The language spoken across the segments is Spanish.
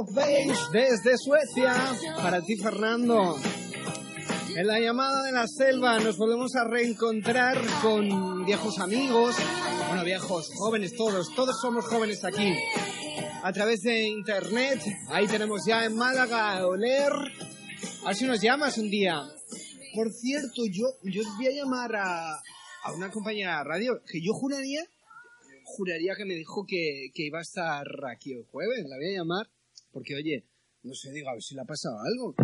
Beige desde Suecia. Para ti, Fernando. En la llamada de la selva nos volvemos a reencontrar con viejos amigos, bueno, viejos, jóvenes todos, todos somos jóvenes aquí. A través de internet, ahí tenemos ya en Málaga a Oler. A ver si nos llamas un día. Por cierto, yo, yo voy a llamar a, a una compañía de radio que yo juraría, juraría que me dijo que, que iba a estar aquí el jueves. La voy a llamar porque, oye, no sé, digo, a ver si le ha pasado algo.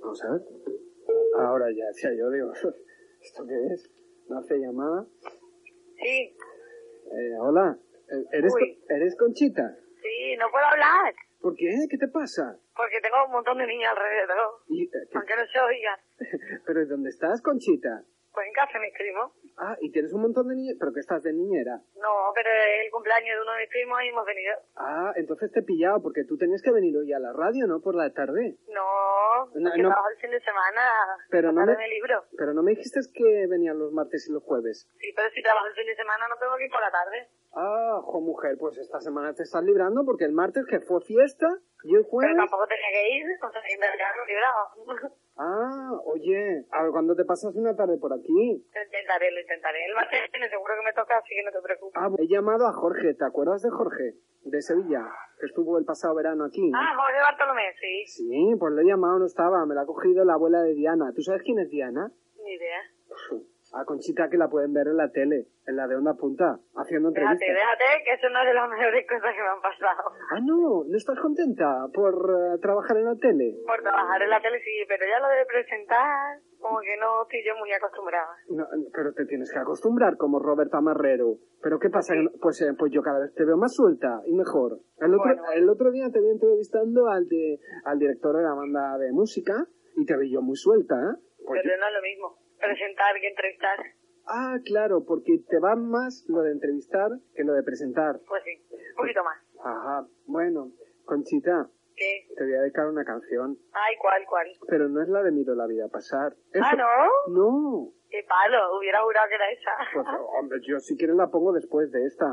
Vamos a ver. Ahora ya decía yo, digo, ¿esto qué es? ¿No hace llamada? Sí, Eh, hola, eh, ¿eres, Uy. ¿eres Conchita? sí, no puedo hablar. ¿Por qué? ¿Qué te pasa? Porque tengo un montón de niños alrededor. Y, eh, ¿qué- Aunque no se oigan. ¿Pero dónde estás, Conchita? Pues en casa mis primos. Ah, y tienes un montón de niños, pero que estás de niñera. No, pero es el cumpleaños de uno de mis primos y hemos venido. Ah, entonces te he pillado, porque tú tenías que venir hoy a la radio, ¿no? Por la tarde. No, No, porque no. trabajo el fin de semana. Pero no me- el libro. Pero no me dijiste que venían los martes y los jueves. Sí, pero si trabajo el fin de semana no tengo que ir por la tarde. Ah, jo, mujer, pues esta semana te estás librando porque el martes que fue fiesta y el Pero jueves... tampoco tenía que ir, o sea, que me librado. Ah, oye, a ver, ¿cuándo te pasas una tarde por aquí? Lo intentaré, lo intentaré. El martes seguro que me toca, así que no te preocupes. Ah, he llamado a Jorge, ¿te acuerdas de Jorge? De Sevilla, que estuvo el pasado verano aquí. Ah, Jorge Bartolomé, sí. Sí, pues le he llamado, no estaba, me la ha cogido la abuela de Diana. ¿Tú sabes quién es Diana? Ni idea. A Conchita que la pueden ver en la tele, en la de Onda Punta, haciendo entrevistas. Déjate, déjate, que es de las mejores cosas que me han pasado. Ah, no, ¿no estás contenta por eh, trabajar en la tele? Por trabajar en la tele sí, pero ya lo de presentar, como que no estoy yo muy acostumbrada. No, pero te tienes que acostumbrar como Roberta Marrero. ¿Pero qué pasa? Pues, eh, pues yo cada vez te veo más suelta y mejor. El otro, bueno. el otro día te vi entrevistando al, de, al director de la banda de música y te vi yo muy suelta, ¿eh? Pues pero yo- no es lo mismo presentar que entrevistar. Ah, claro, porque te va más lo de entrevistar que lo de presentar. Pues sí, un poquito más. Ajá, bueno, Conchita, ¿Qué? te voy a dedicar una canción, Ay, ¿cuál, cuál? pero no es la de Miro la vida pasar. Ah, Eso- ¿no? No, Qué palo, hubiera jurado que era esa. pues hombre, yo si quieres la pongo después de esta.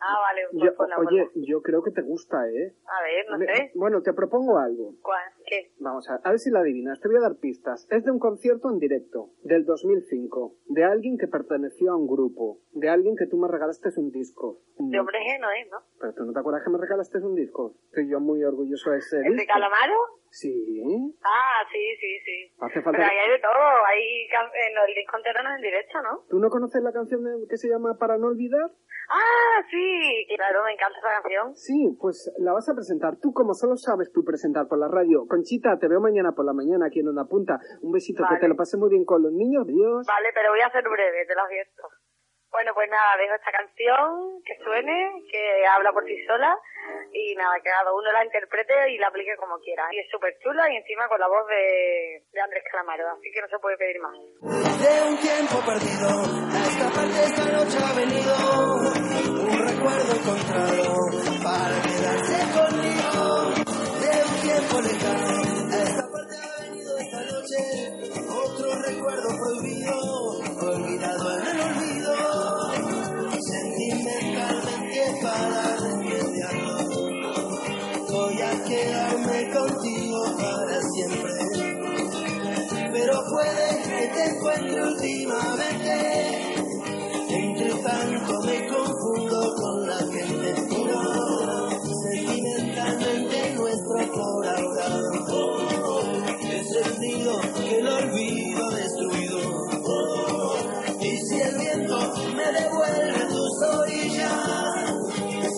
ah, vale, pues Yo- ponla, oye, ponla. yo creo que te gusta, ¿eh? A ver, no Me- sé. Bueno, te propongo algo. ¿Cuál? ¿Qué? Vamos a, a ver si la adivinas. Te voy a dar pistas. Es de un concierto en directo, del 2005, de alguien que perteneció a un grupo, de alguien que tú me regalaste un disco. De hombre no es, ¿no? Pero tú no te acuerdas que me regalaste un disco. Estoy yo muy orgulloso de ese ¿El de. Calamaro? Sí. Ah, sí, sí, sí. Hace falta. Pero ahí hay de todo, hay can- eh, el disco entero no es en directo, ¿no? ¿Tú no conoces la canción de- que se llama Para no olvidar? Ah, sí, claro, me encanta esa canción. Sí, pues la vas a presentar. Tú, como solo sabes tú presentar por la radio. Conchita, te veo mañana por la mañana aquí en una punta. Un besito, Vale. que te lo pases muy bien con los niños. Adiós. Vale, pero voy a ser breve, te lo advierto. Bueno, pues nada, dejo esta canción que suene, que habla por sí sola y nada, que cada uno la interprete y la aplique como quiera. Y es súper chula y encima con la voz de, de Andrés Calamaro, así que no se puede pedir más. De un tiempo perdido, a esta parte esta noche ha venido un recuerdo encontrado para quedarse conmigo. Otro recuerdo prohibido, olvidado en el olvido. Sentimentalmente para remediarlo, voy a quedarme contigo para siempre pero puede que te encuentre últimamente. Entre tanto me confundo con la gente puro, sentimentalmente nuestro por ahora. Que el olvido destruido. Y si el viento me devuelve tus orillas,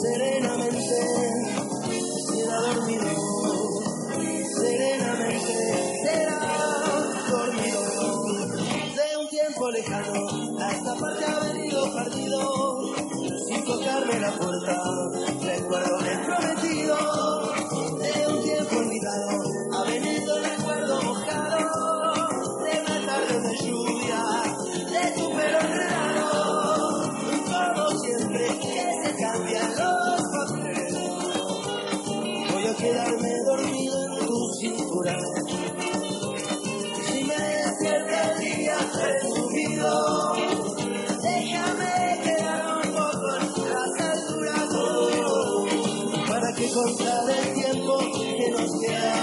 serenamente será dormido serenamente será dormido. De un tiempo lejano a esta parte ha venido partido. Sin tocarme la puerta recuerdo el prometido. De un tiempo olvidado Si me despierta el día presumido, déjame quedar un poco en las alturas. ¿Para que contar el tiempo que nos queda?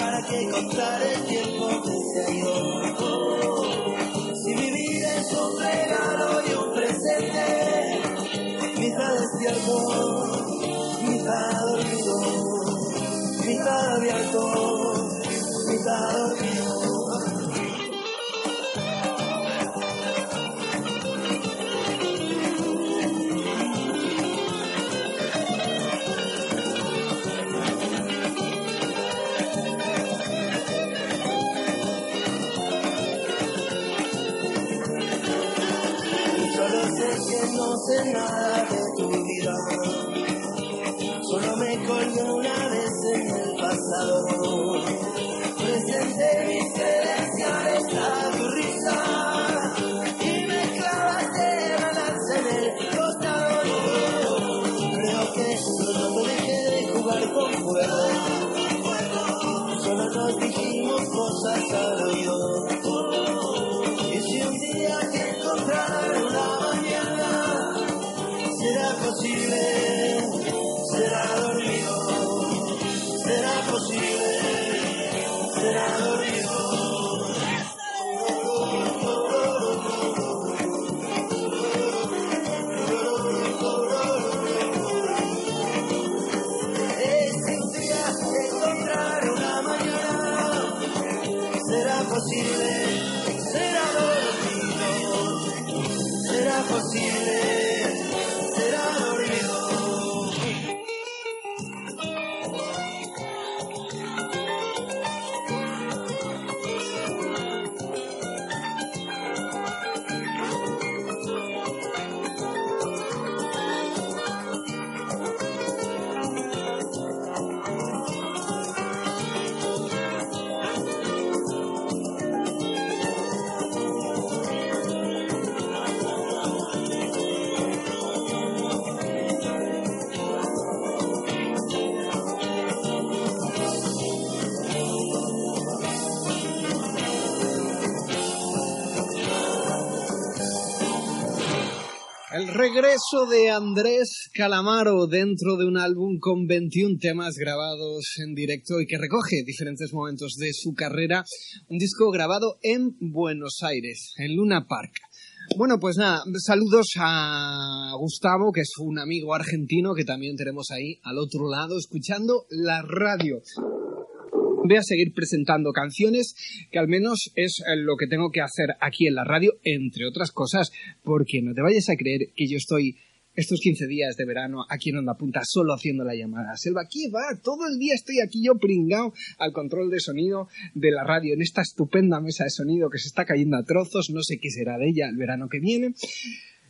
¿Para que contar el tiempo que se halló? Si vivir es un. Solo me colgué una vez en el pasado. Presenté mis credenciales a tu risa. Y me clavaste la lanza en el costado. Creo que pronto dejé de jugar con fuego. Solo nos dijimos cosas al oído. Y si un día te encontrar una mañana, será posible, regreso de Andrés Calamaro dentro de un álbum con 21 temas grabados en directo y que recoge diferentes momentos de su carrera. Un disco grabado en Buenos Aires, en Luna Park. Bueno, pues nada, saludos a Gustavo, que es un amigo argentino que también tenemos ahí al otro lado, escuchando la radio. Voy a seguir presentando canciones, que al menos es eh, lo que tengo que hacer aquí en la radio, entre otras cosas, porque no te vayas a creer que yo estoy estos 15 días de verano aquí en Onda Punta solo haciendo la llamada. Selva, ¿qué va? Todo el día estoy aquí yo pringado al control de sonido de la radio en esta estupenda mesa de sonido que se está cayendo a trozos, no sé qué será de ella el verano que viene.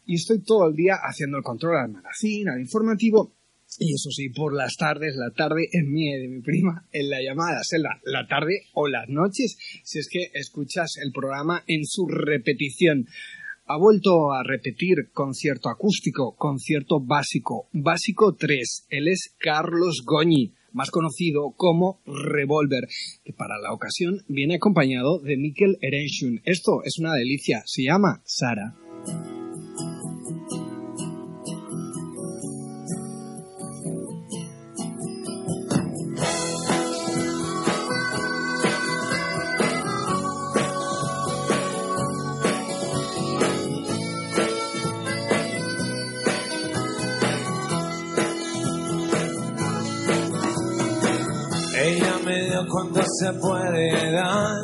Y estoy todo el día haciendo el control al magazine, al informativo y eso sí, por las tardes, la tarde es mía de mi prima, en la llamada Selva, la tarde o las noches, si es que escuchas el programa en su repetición. Ha vuelto a repetir concierto acústico, concierto básico, básico 3. Él es Carlos Goñi, más conocido como Revolver, que para la ocasión viene acompañado de Mikel Erenshun. Esto es una delicia, se llama Sara. Se puede dar.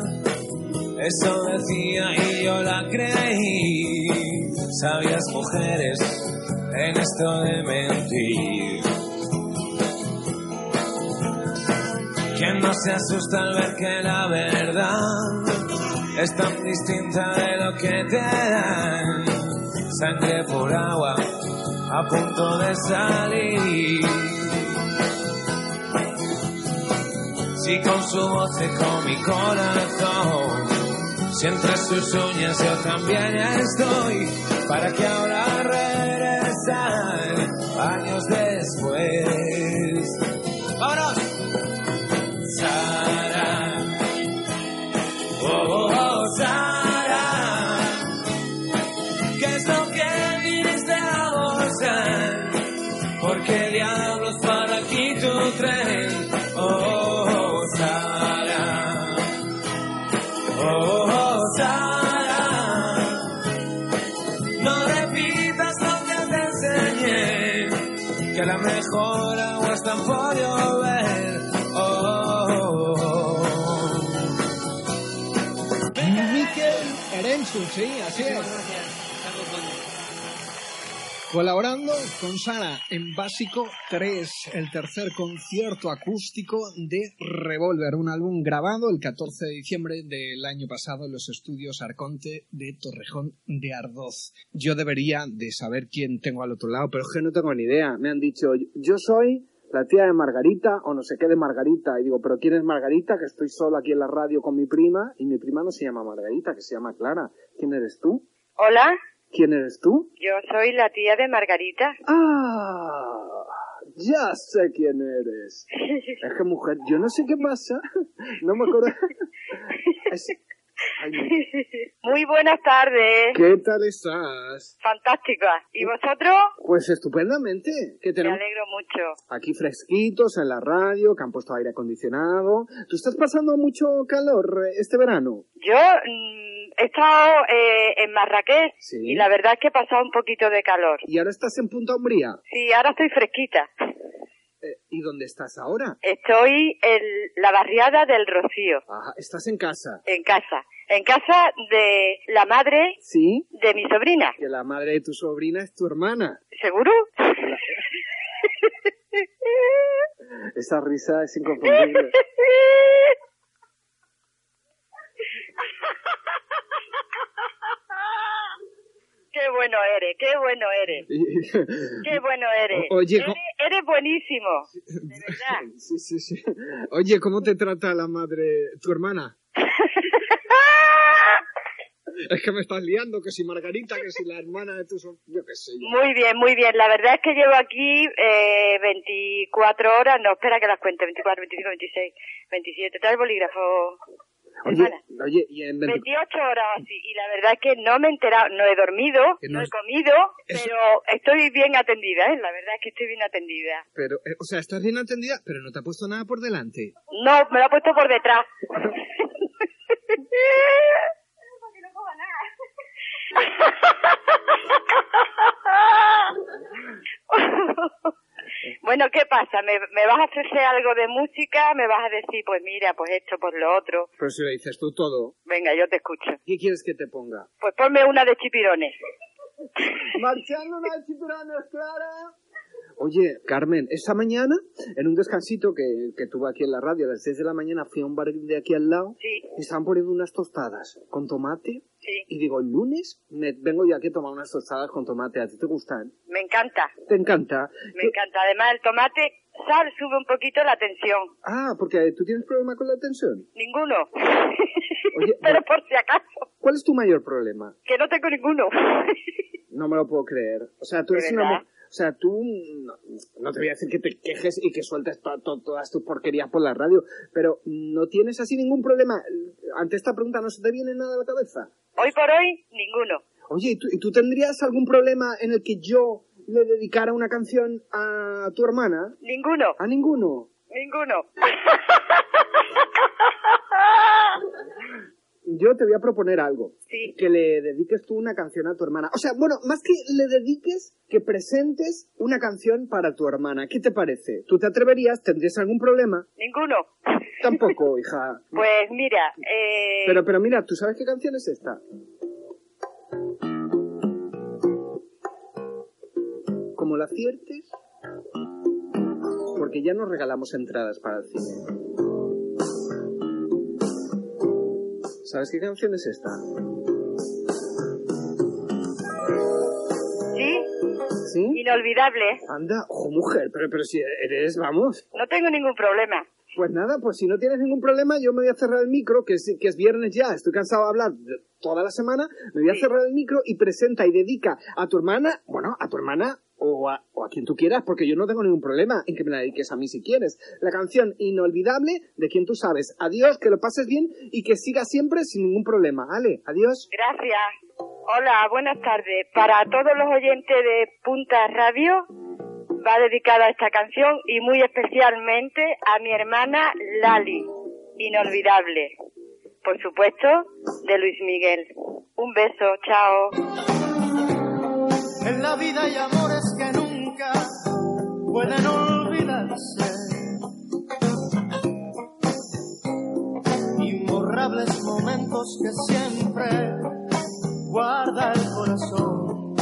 Eso decía y yo la creí. Sabias mujeres en esto de mentir. ¿Quién no se asusta al ver que la verdad es tan distinta de lo que te dan? Sangre por agua, a punto de salir. Si con su voz con mi corazón, si entre sus uñas yo también estoy, para que ahora regresar años después. ¡Vámonos! Sí, así es. Colaborando con Sara en Básico 3, el tercer concierto acústico de Revolver, un álbum grabado el 14 de diciembre del año pasado en los estudios Arconte de Torrejón de Ardoz. Yo debería de saber quién tengo al otro lado, pero Es que no tengo ni idea. Me han dicho, yo soy la tía de Margarita o no sé qué de Margarita. Y digo, ¿pero quién es Margarita? Que estoy solo aquí en la radio con mi prima y mi prima no se llama Margarita, que se llama Clara. ¿Quién eres tú? Hola, ¿Quién eres tú? yo soy la tía de Margarita. Ah, ya sé quién eres. Es que mujer, yo no sé qué pasa. No me acuerdo. Es-. Muy buenas tardes. ¿Qué tal estás? Fantástica. ¿Y vosotros? Pues estupendamente. Que Me tenemos alegro mucho. aquí fresquitos en la radio, que han puesto aire acondicionado. ¿Tú estás pasando mucho calor eh, este verano? Yo mm, he estado eh, en Marrakech Sí. y la verdad es que he pasado un poquito de calor. ¿Y ahora estás en Punta Umbría? Sí, ahora estoy fresquita. Eh, ¿Y dónde estás ahora? Estoy en la barriada del Rocío, Ajá, estás en casa. en casa. En casa de la madre ¿Sí? de mi sobrina. Que la madre de tu sobrina es tu hermana. ¿Seguro? Esa risa es inconfundible. Qué bueno eres, qué bueno eres, qué bueno eres. O- oye, eres, eres buenísimo, de verdad. Sí, sí, sí. Oye, ¿cómo te trata la madre, tu hermana? Es que me estás liando, que si Margarita, que si la hermana de tu sobrina, yo qué sé. yo. Muy bien, muy bien. La verdad es que llevo aquí eh, 24 horas, no, espera que las cuente, 24, 25, 26, 27. Trae el bolígrafo, Oye, oye, y en 20 28 horas así. Y la verdad es que no me he enterado, no he dormido, no no he comido, pero estoy bien atendida, ¿eh? La verdad es que estoy bien atendida. Pero, eh, o sea, estás bien atendida, pero no te ha puesto nada por delante. No, me lo ha puesto por detrás. Bueno, ¿qué pasa? ¿Me, ¿Me vas a ofrecer algo de música? ¿Me vas a decir, pues mira, pues esto, pues lo otro? Pero si lo dices tú todo, Venga, yo te escucho. ¿qué quieres que te ponga? Pues ponme una de chipirones. Marchando una chipuranos, Clara. Oye, Carmen, esta mañana, en un descansito que, que tuve aquí en la radio, a las 6 de la mañana fui a un bar de aquí al lado Sí, y estaban poniendo unas tostadas con tomate. sí, Y digo, el lunes me vengo yo aquí a tomar unas tostadas con tomate. ¿A ti te gustan? me encanta, ¿Te encanta? me encanta. Además, el tomate, sal, sube un poquito la tensión. Ah, porque tú tienes problema con la tensión. Ninguno. Oye, Pero por si acaso, ¿Cuál es tu mayor problema? que no tengo ninguno. No me lo puedo creer. O sea, tú ¿De eres una... O sea, tú... No, no te voy a decir que te quejes y que sueltes to- to- todas tus porquerías por la radio, pero no tienes así ningún problema. Ante esta pregunta no se te viene nada a la cabeza. Hoy por hoy, ninguno. Oye, ¿y tú, y tú tendrías algún problema en el que yo le dedicara una canción a tu hermana? Ninguno. A ninguno. Ninguno. Yo te voy a proponer algo. Sí. Que le dediques tú una canción a tu hermana. O sea, bueno, más que le dediques, que presentes una canción para tu hermana. ¿Qué te parece? ¿Tú te atreverías? ¿Tendrías algún problema? Ninguno. Tampoco, hija. Pues mira, eh, Pero, pero mira, ¿tú sabes qué canción es esta? Como la aciertes, porque ya nos regalamos entradas para el cine. ¿Sabes qué canción es esta? sí, ¿Sí? inolvidable. Anda, ojo mujer, pero, pero si eres, vamos. No tengo ningún problema. Pues nada, pues si no tienes ningún problema, yo me voy a cerrar el micro, que es, que es viernes ya, estoy cansado de hablar toda la semana, me voy a Sí. cerrar el micro y presenta y dedica a tu hermana, bueno, a tu hermana o a, o a quien tú quieras, porque yo no tengo ningún problema en que me la dediques a mí si quieres. La canción inolvidable de quien tú sabes. Adiós, que lo pases bien y que sigas siempre sin ningún problema. Ale, adiós. Gracias. Hola, buenas tardes. Para todos los oyentes de Punta Radio va dedicada esta canción y muy especialmente a mi hermana Lali, inolvidable. Por supuesto, de Luis Miguel. Un beso, chao. En la vida hay amores que nunca pueden olvidarse. Imborrables momentos que siempre guarda el corazón.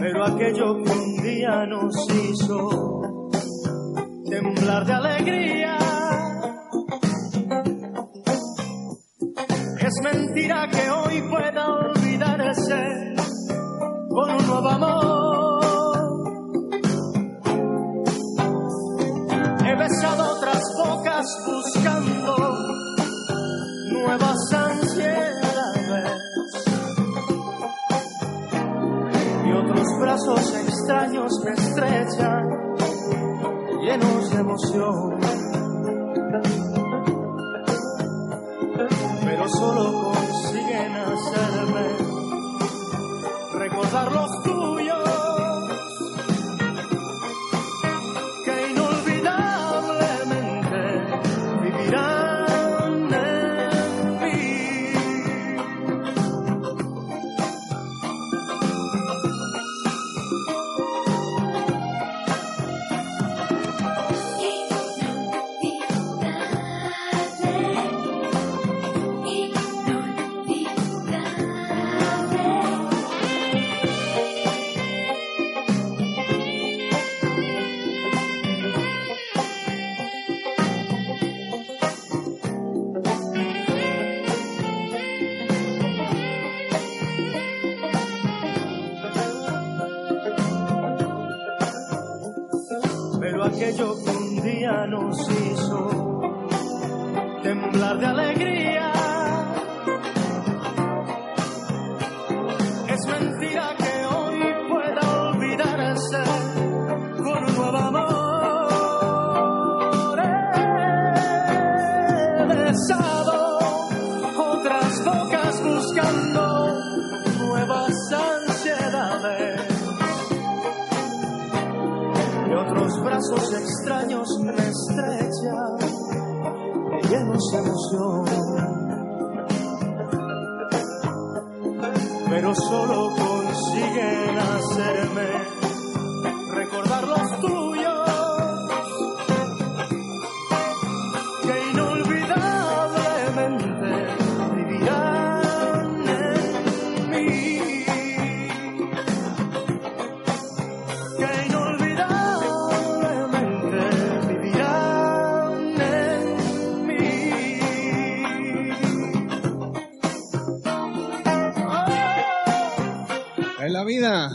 Pero aquello que un día nos hizo temblar de alegría. Es mentira que hoy puede con un nuevo amor. He besado otras bocas buscando nuevas ansiedades y otros brazos extraños me estrechan llenos de emoción. Pero solo consiguen hacerme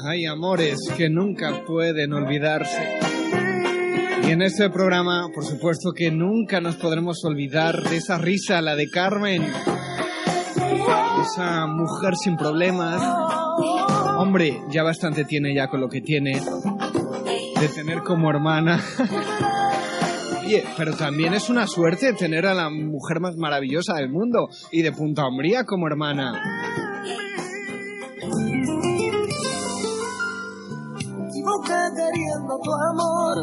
hay amores que nunca pueden olvidarse. Y en este programa, por supuesto que nunca nos podremos olvidar de esa risa, la de Carmen. Esa mujer sin problemas. Hombre, ya bastante tiene ya con lo que tiene. De tener como hermana. Pero también es una suerte tener a la mujer más maravillosa del mundo y de Punta Umbría como hermana. Queriendo tu amor,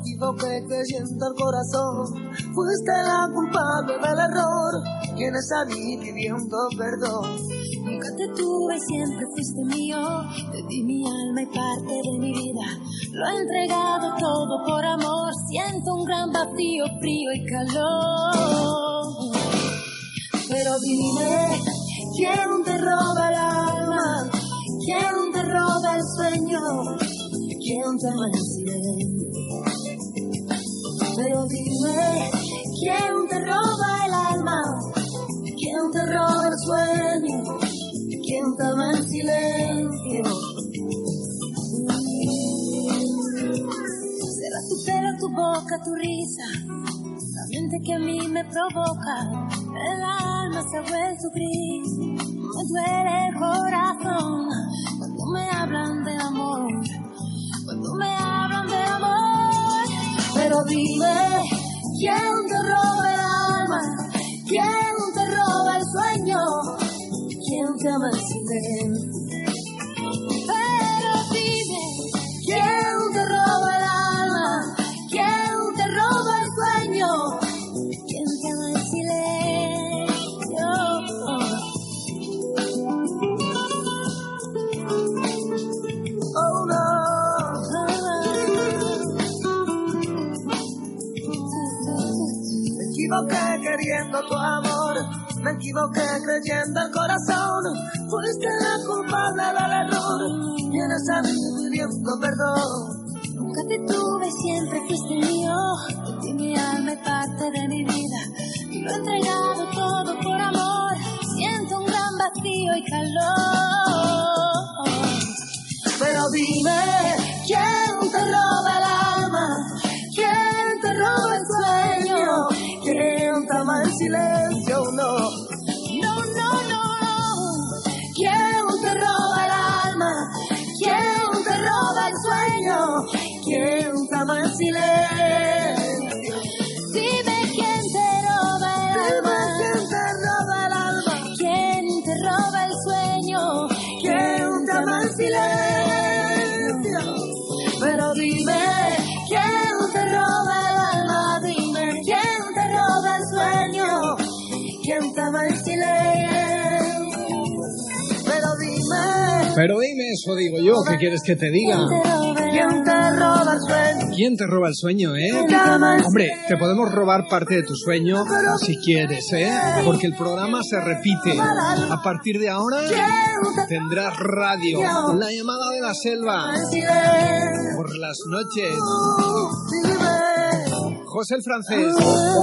equivoqué creyendo el corazón, fuiste la culpable del error, quienes a mí pidiendo perdón. Nunca te tuve, siempre fuiste mío. Te di mi alma y parte de mi vida. Lo he entregado todo por amor. Siento un gran vacío, frío y calor. Pero dime, ¿quién te roba el alma? ¿Quién te roba el sueño? ¿Quién te ama en silencio? Pero dime, ¿quién te roba el alma? ¿Quién te roba el sueño? ¿Quién te ama en silencio? Será tu pelo, tu boca, tu risa. La mente que a mí me provoca. El alma se ha vuelto gris. Me duele el corazón cuando me hablan de amor. Cuando me hablan de amor. Pero dime, ¿quién te roba el alma? ¿Quién te roba el sueño? ¿Quién te ama en silencio? Pero dime. ¿Quién te queriendo tu amor, me equivoqué creyendo el corazón. Fuiste la culpable del error, vienes a mí pidiendo perdón. Nunca te tuve, siempre fuiste mío. Y mi alma es parte de mi vida. Y lo he entregado todo por amor. Siento un gran vacío y calor. Pero dime, ¿quién silencio? No. No, no, no. ¿Quién te roba el alma? ¿Quién te roba el sueño? ¿Quién te ama en silencio? Pero dime eso, digo yo, ¿qué quieres que te diga? quién te roba el sueño, ¿Quién te roba el sueño, eh? Hombre, te podemos robar parte de tu sueño si quieres, ¿eh? Porque el programa se repite. A partir de ahora tendrás radio, la llamada de la selva, por las noches. José el francés,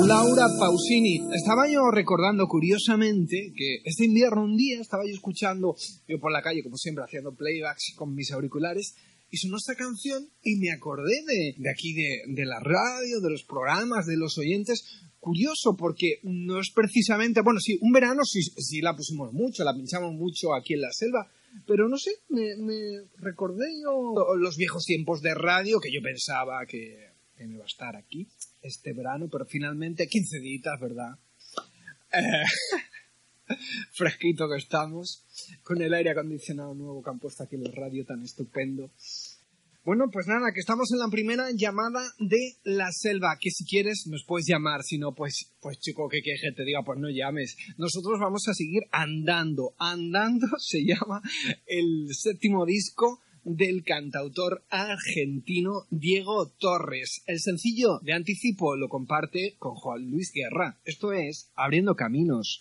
Laura Pausini. Estaba yo recordando curiosamente que este invierno un día estaba yo escuchando, yo por la calle como siempre haciendo playbacks con mis auriculares y sonó esta canción y me acordé de, de aquí, de, de la radio, de los programas, de los oyentes. Curioso porque no es precisamente, bueno, sí, un verano sí, sí la pusimos mucho, la pinchamos mucho aquí en la selva, pero no sé, me, me recordé yo los viejos tiempos de radio que yo pensaba que, que me iba a estar aquí este verano, pero finalmente 15 días, ¿verdad? Eh, fresquito que estamos, con el aire acondicionado nuevo que han puesto aquí en radio tan estupendo. Bueno, pues nada, que estamos en la primera llamada de la selva, que si quieres nos puedes llamar, si no, pues, pues chico, ¿qué quieres que te diga? Pues no llames. Nosotros vamos a seguir andando. Andando se llama el séptimo disco del cantautor argentino Diego Torres. El sencillo de anticipo lo comparte con Juan Luis Guerra. Esto es Abriendo Caminos.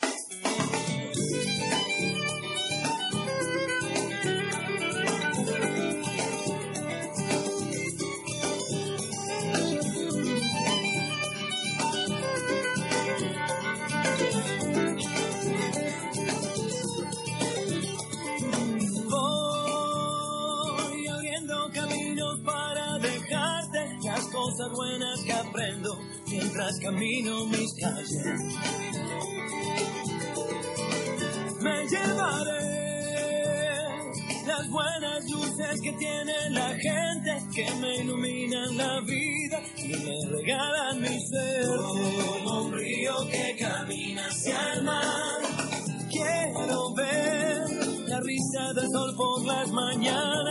Cosas buenas que aprendo mientras camino mis calles. Me llevaré las buenas luces que tiene la gente que me iluminan la vida y me regalan mi suerte. Como un río que camina hacia el mar. Quiero ver la risa del sol por las mañanas.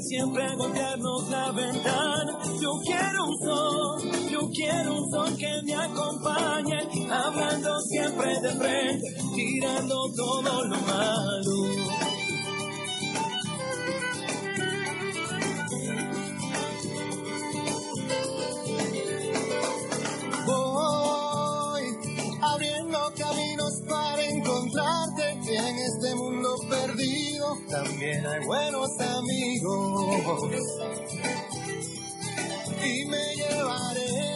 Venga siempre golpearnos la ventana. Yo quiero un sol, yo quiero un sol que me acompañe. Hablando siempre de frente, tirando todo lo malo. Voy abriendo caminos para encontrarte en este mundo perdido. También hay buenos amigos y me llevaré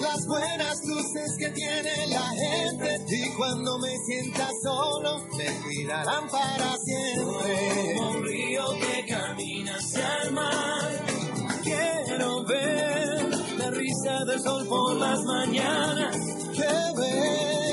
las buenas luces que tiene la gente y cuando me sienta solo me cuidarán para siempre. Como un río que camina hacia el mar. Quiero ver la risa del sol por las mañanas. Que venga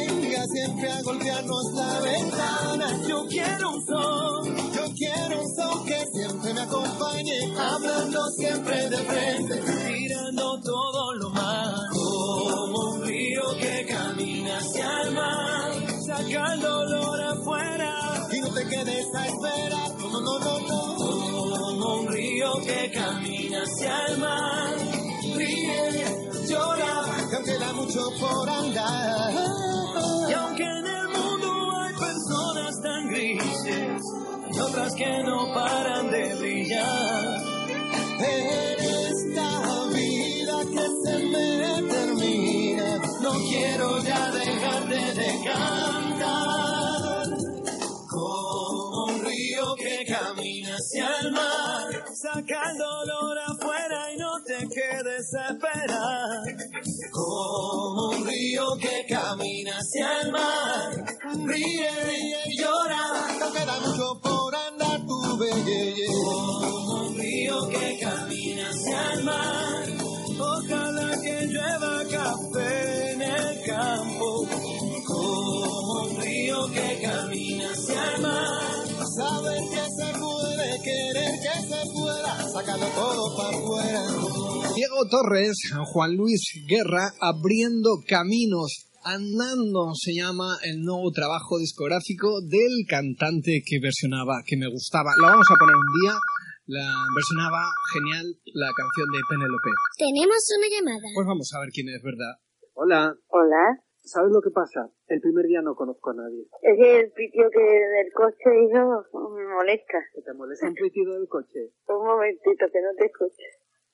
siempre a golpearnos la ventana. Yo quiero un sol, Yo quiero un sol que siempre me acompañe, hablando siempre de frente. tirando todo lo malo. Como un río que camina hacia el mar. Saca el dolor afuera. Y no te quedes a esperar, no, no, no, no. Como un río que camina hacia el mar. Ríe, llora, que da mucho por andar. Y aunque en el mundo hay personas tan grises, otras que no paran de brillar. En esta vida que se me termina, no quiero ya dejarte de cantar. Como un río que camina hacia el mar, saca el dolor afuera y no te quedes a esperar. Como un río que camina hacia el mar, ríe, ríe y llora, no queda mucho por andar tu belleza. Como un río que camina hacia el mar, todo para afuera. Diego Torres, Juan Luis Guerra, abriendo caminos. Andando se llama el nuevo trabajo discográfico del cantante que versionaba, que me gustaba. La vamos a poner un día. La versionaba genial la canción de Penélope. Tenemos una llamada. Pues vamos a ver quién es verdad. Hola, Hola. ¿Sabes lo que pasa? El primer día no conozco a nadie. Es el pitio que del coche, hijo, me molesta. ¿Que te molesta un pitido del coche? Un momentito, que no te escucho.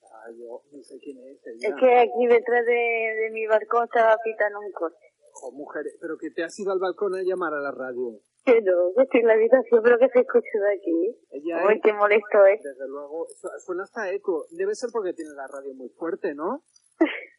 Ah, yo no sé quién es ella. Es que aquí detrás de, de mi balcón estaba pitando un coche. Oh, mujer, pero que te has ido al balcón a llamar a la radio. Que no, que estoy en la habitación, pero que se escucha de aquí. Ella Uy, es, qué molesto es. desde luego, su- suena hasta eco. Debe ser porque tiene la radio muy fuerte, ¿no?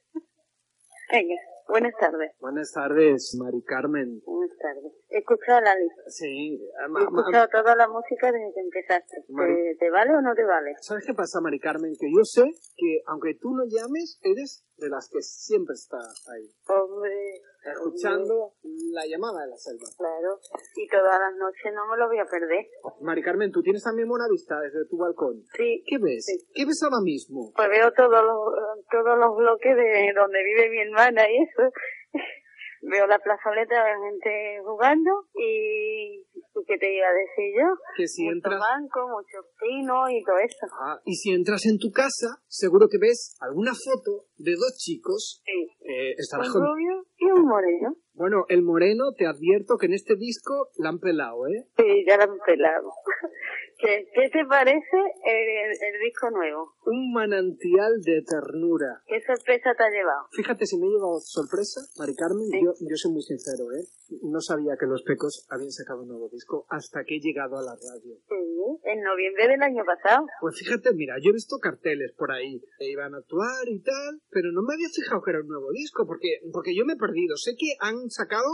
Venga, buenas tardes. Buenas tardes, Mari Carmen. Buenas tardes. He escuchado la lista. Sí, He ama- ama- escuchado toda la música desde que empezaste. ¿Te, te vale o no te vale? ¿sabes qué pasa, Mari Carmen? Que yo sé que aunque tú no llames, eres de las que siempre está ahí, Hombre. Escuchando la llamada de la selva. Claro. Y todas las noches no me lo voy a perder. Mari Carmen, tú tienes también buena vista desde tu balcón. Sí. ¿Qué ves? Sí. ¿Qué ves ahora mismo? Pues veo todos los, todos los bloques de donde vive mi hermana y eso. Veo la plazoleta de gente jugando y, ¿y ¿qué te iba a decir yo? Que si Mucho entras... banco, muchos pinos y todo eso. Ah, y si entras en tu casa, seguro que ves alguna foto de dos chicos. Sí. Eh, estarás Un con... rubio y un moreno. Bueno, el moreno, te advierto que en este disco la han pelado, ¿eh? Sí, ya lo han pelado. ¿Qué, ¿Qué te parece el, el disco nuevo? Un manantial de ternura. ¿Qué sorpresa te ha llevado? Fíjate si me ha llevado sorpresa, Mari Carmen, Sí. yo, yo soy muy sincero, ¿eh? No sabía que los Pecos habían sacado un nuevo disco hasta que he llegado a la radio. Sí, en noviembre del año pasado. Pues fíjate, mira, yo he visto carteles por ahí que iban a actuar y tal, pero no me había fijado que era un nuevo disco, porque, porque yo me he perdido. Sé que han sacado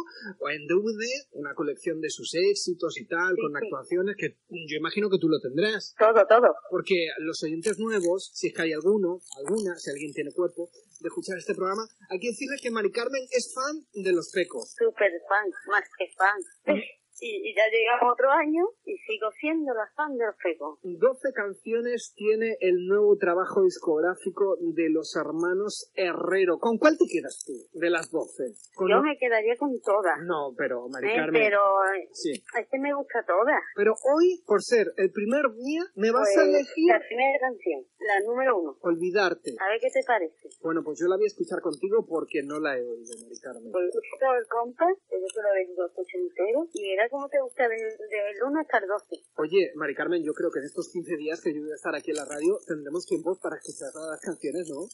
en DVD una colección de sus éxitos y tal, Sí, con actuaciones que yo imagino que tú lo tendrás. Todo, todo. Porque los oyentes nuevos, si es que hay alguno, alguna, si alguien tiene cuerpo, de escuchar este programa, hay que decirles que Mari Carmen es fan de los Pecos. Super fan, más que fan. Y, y ya llegamos otro año y sigo siendo la los Pecos. 12 canciones tiene el nuevo trabajo discográfico de los hermanos Herrero. ¿Con cuál te quedas tú de las 12? ¿Con Yo me quedaría con todas. No, pero Mari ¿eh? Carmen. Pero eh, Sí. es que me gusta todas. Pero hoy, por ser el primer día, me vas Pues, a elegir La primera canción, la número uno. Olvidarte. A ver qué te parece. Bueno, pues yo la voy a escuchar contigo porque no la he oído, Mari Carmen. Pues el compás, yo te lo dejo escucho entero, y cómo te gusta del, del 1 hasta el 12. Oye, Mari Carmen, yo creo que en estos 15 días que yo voy a estar aquí en la radio tendremos tiempo para escuchar todas las canciones, ¿no?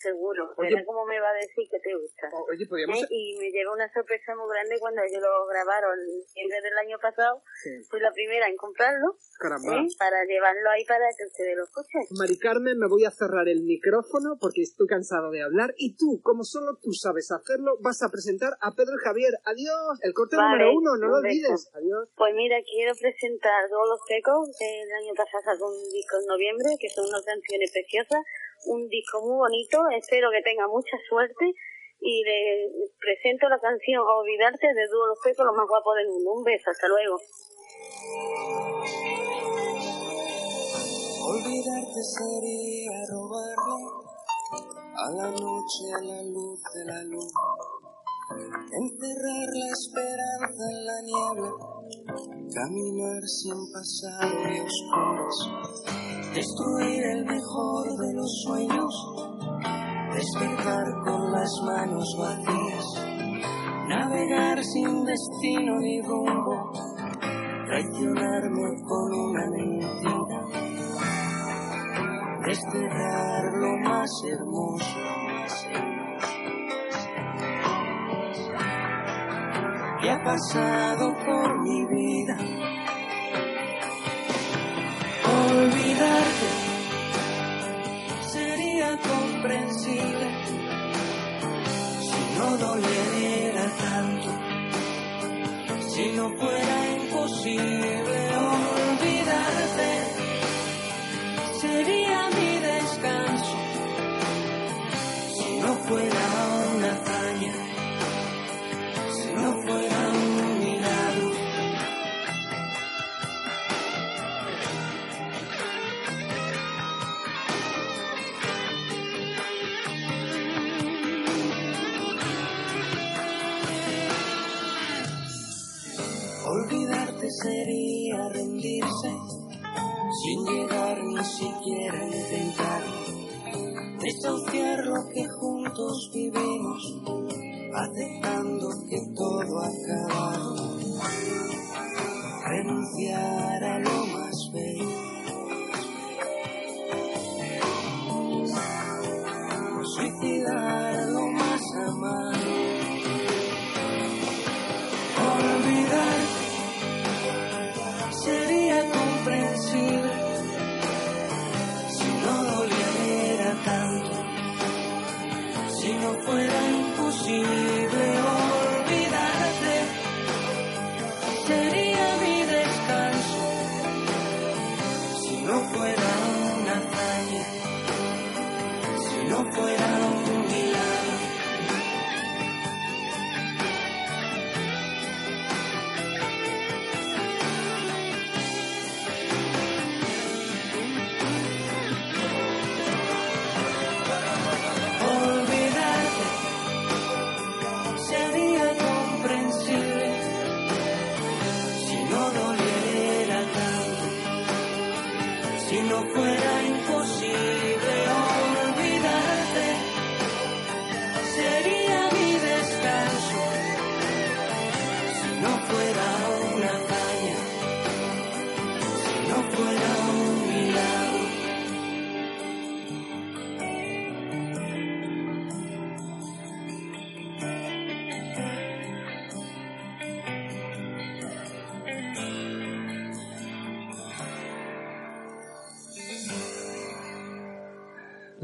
Seguro. Oye. Verá cómo me va a decir que te gusta. Oye, podríamos... ¿eh? Y me lleva una sorpresa muy grande cuando ellos lo grabaron en diciembre del año pasado. Sí. Fui la primera en comprarlo, Caramba. ¿eh? para llevarlo ahí para que ustedes lo escuchen. Mari Carmen, me voy a cerrar el micrófono porque estoy cansado de hablar y tú, como solo tú sabes hacerlo, vas a presentar a Pedro y Javier. Adiós, el corte Vale, número uno, no lo olvides. Adiós. Pues mira, quiero presentar todos los secos el año pasado sacó un disco en noviembre, que son unas canciones preciosas, un disco muy bonito, espero que tenga mucha suerte y le presento la canción Olvidarte de Dúo Los Secos, lo más guapo del mundo. Un beso, hasta luego. Olvidarte sería robarle a la noche a la luz de la luz. Enterrar la esperanza en la niebla, caminar sin pasar de oscuras, destruir el mejor de los sueños, despertar con las manos vacías, navegar sin destino ni rumbo, traicionarme con una mentira desterrar lo más hermoso. que ha pasado por mi vida. Olvidarte si no doliera tanto, si no fuera imposible.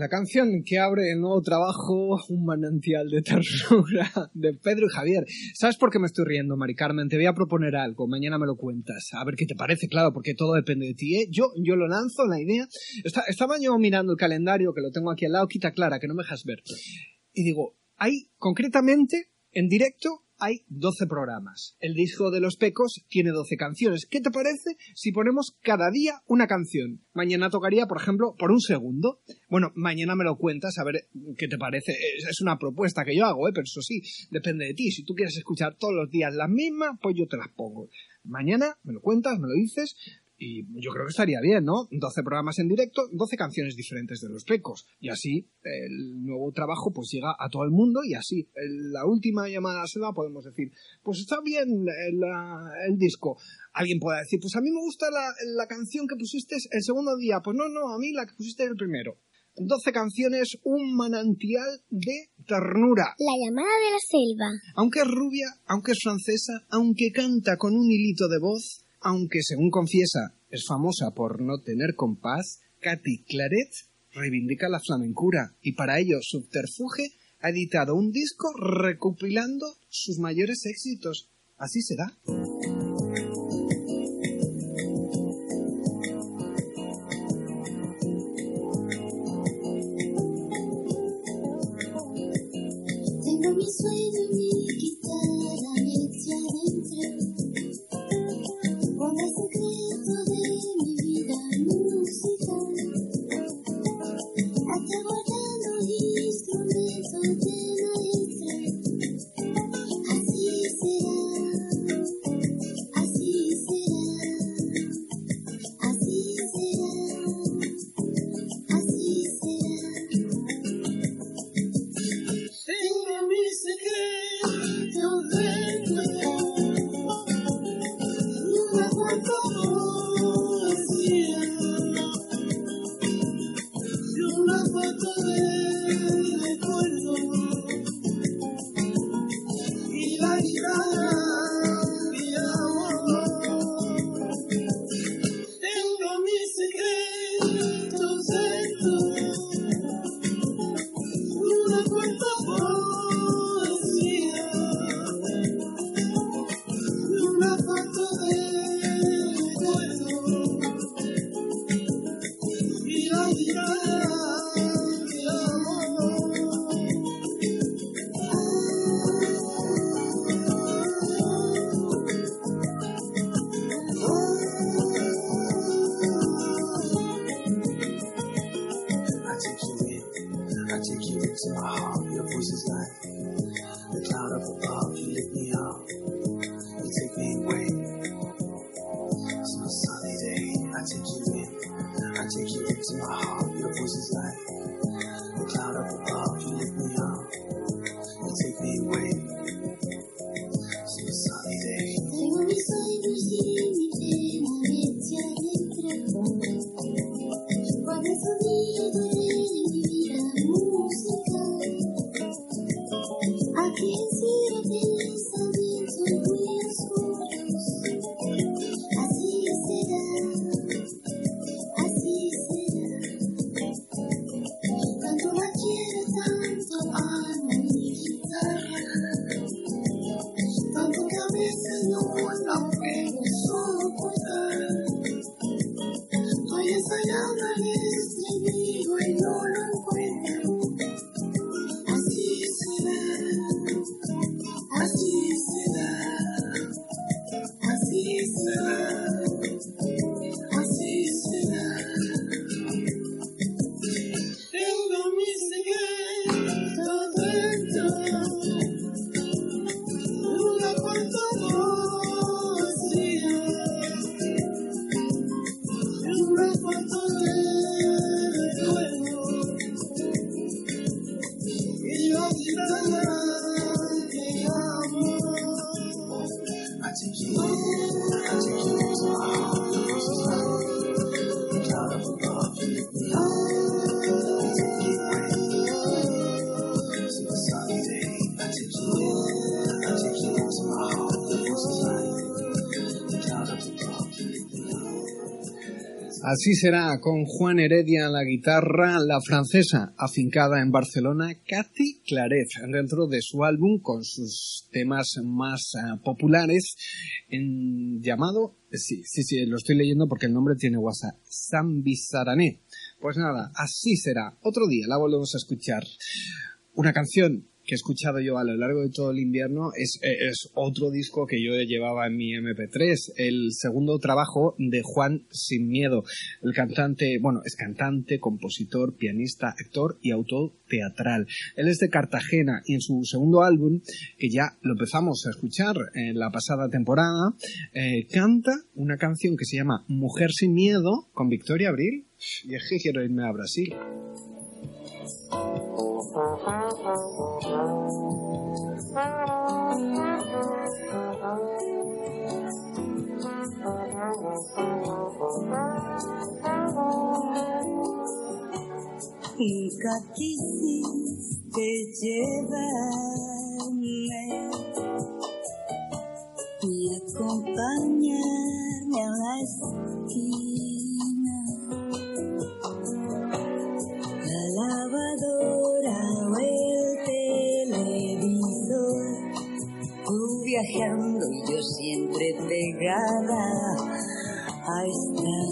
La canción que abre el nuevo trabajo, Un manantial de ternura, de Pedro y Javier. ¿Sabes por qué me estoy riendo, Mari Carmen? Te voy a proponer algo, mañana me lo cuentas. A ver qué te parece, claro, porque todo depende de ti, ¿eh? Yo, yo lo lanzo, la idea. Esta- estaba yo mirando el calendario, que lo tengo aquí al lado, quita Clara, que no me dejas ver. Y digo, hay, concretamente, en directo, hay 12 programas. El disco de los Pecos tiene 12 canciones. ¿Qué te parece si ponemos cada día una canción? Mañana tocaría, por ejemplo, por un segundo. Bueno, mañana me lo cuentas, a ver qué te parece. Es, una propuesta que yo hago, ¿eh? pero eso sí, depende de ti. Si tú quieres escuchar todos los días las mismas, pues yo te las pongo. Mañana me lo cuentas, me lo dices. Y yo creo que estaría bien, ¿no? 12 programas en directo, 12 canciones diferentes de los pecos. Y así el nuevo trabajo pues llega a todo el mundo y así la última llamada a la selva podemos decir, pues está bien el, la- el disco. Alguien puede decir, pues a mí me gusta la, la canción que pusiste el segundo día. Pues no, no, a mí la que pusiste el primero. 12 canciones, un manantial de ternura. La llamada de la selva. Aunque es rubia, aunque es francesa, aunque canta con un hilito de voz, aunque según confiesa es famosa por no tener compás, Katy Claret reivindica la flamencura y para ello Subterfuge ha editado un disco recopilando sus mayores éxitos. Así será. Ah, beautiful sister. Así será con Juan Heredia la guitarra, la francesa afincada en Barcelona, Cathy Claret, dentro de su álbum con sus temas más ah, populares, llamado, sí, sí, sí, lo estoy leyendo porque el nombre tiene WhatsApp, San Bizarané. Pues nada, así será. Otro día la volvemos a escuchar. Una canción que he escuchado yo a lo largo de todo el invierno es, es otro disco que yo llevaba en mi MP3, el segundo trabajo de Juan Sin Miedo, el cantante, bueno, es cantante, compositor, pianista, actor y autor teatral. Él es de Cartagena y en su segundo álbum, que ya lo empezamos a escuchar en la pasada temporada, eh, canta una canción que se llama Mujer Sin Miedo con Victoria Abril. Y es que quiero irme a Brasil. Nunca quisiste llevarme y acompañarme a la esquina. La lavadora o el televisor, tú viajando y yo siempre pegada a esta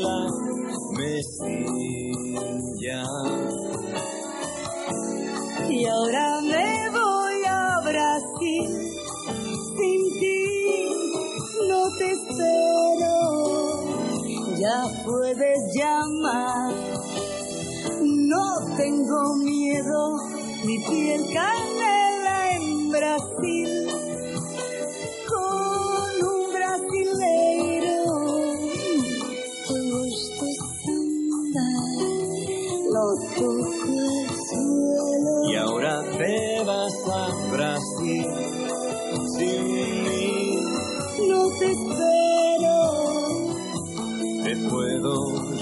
la mesilla. Y ahora me voy a Brasil. Sin ti no te espero. Ya puedes llamar. No tengo miedo. Mi piel canela en Brasil.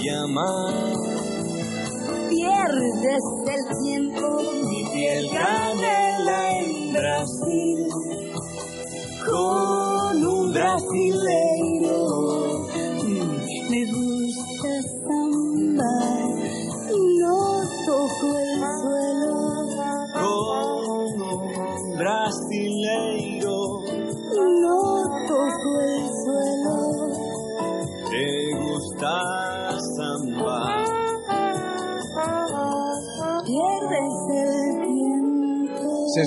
Llamar. Pierdes el tiempo. Mi piel canela en Brasil. Con un brasileiro.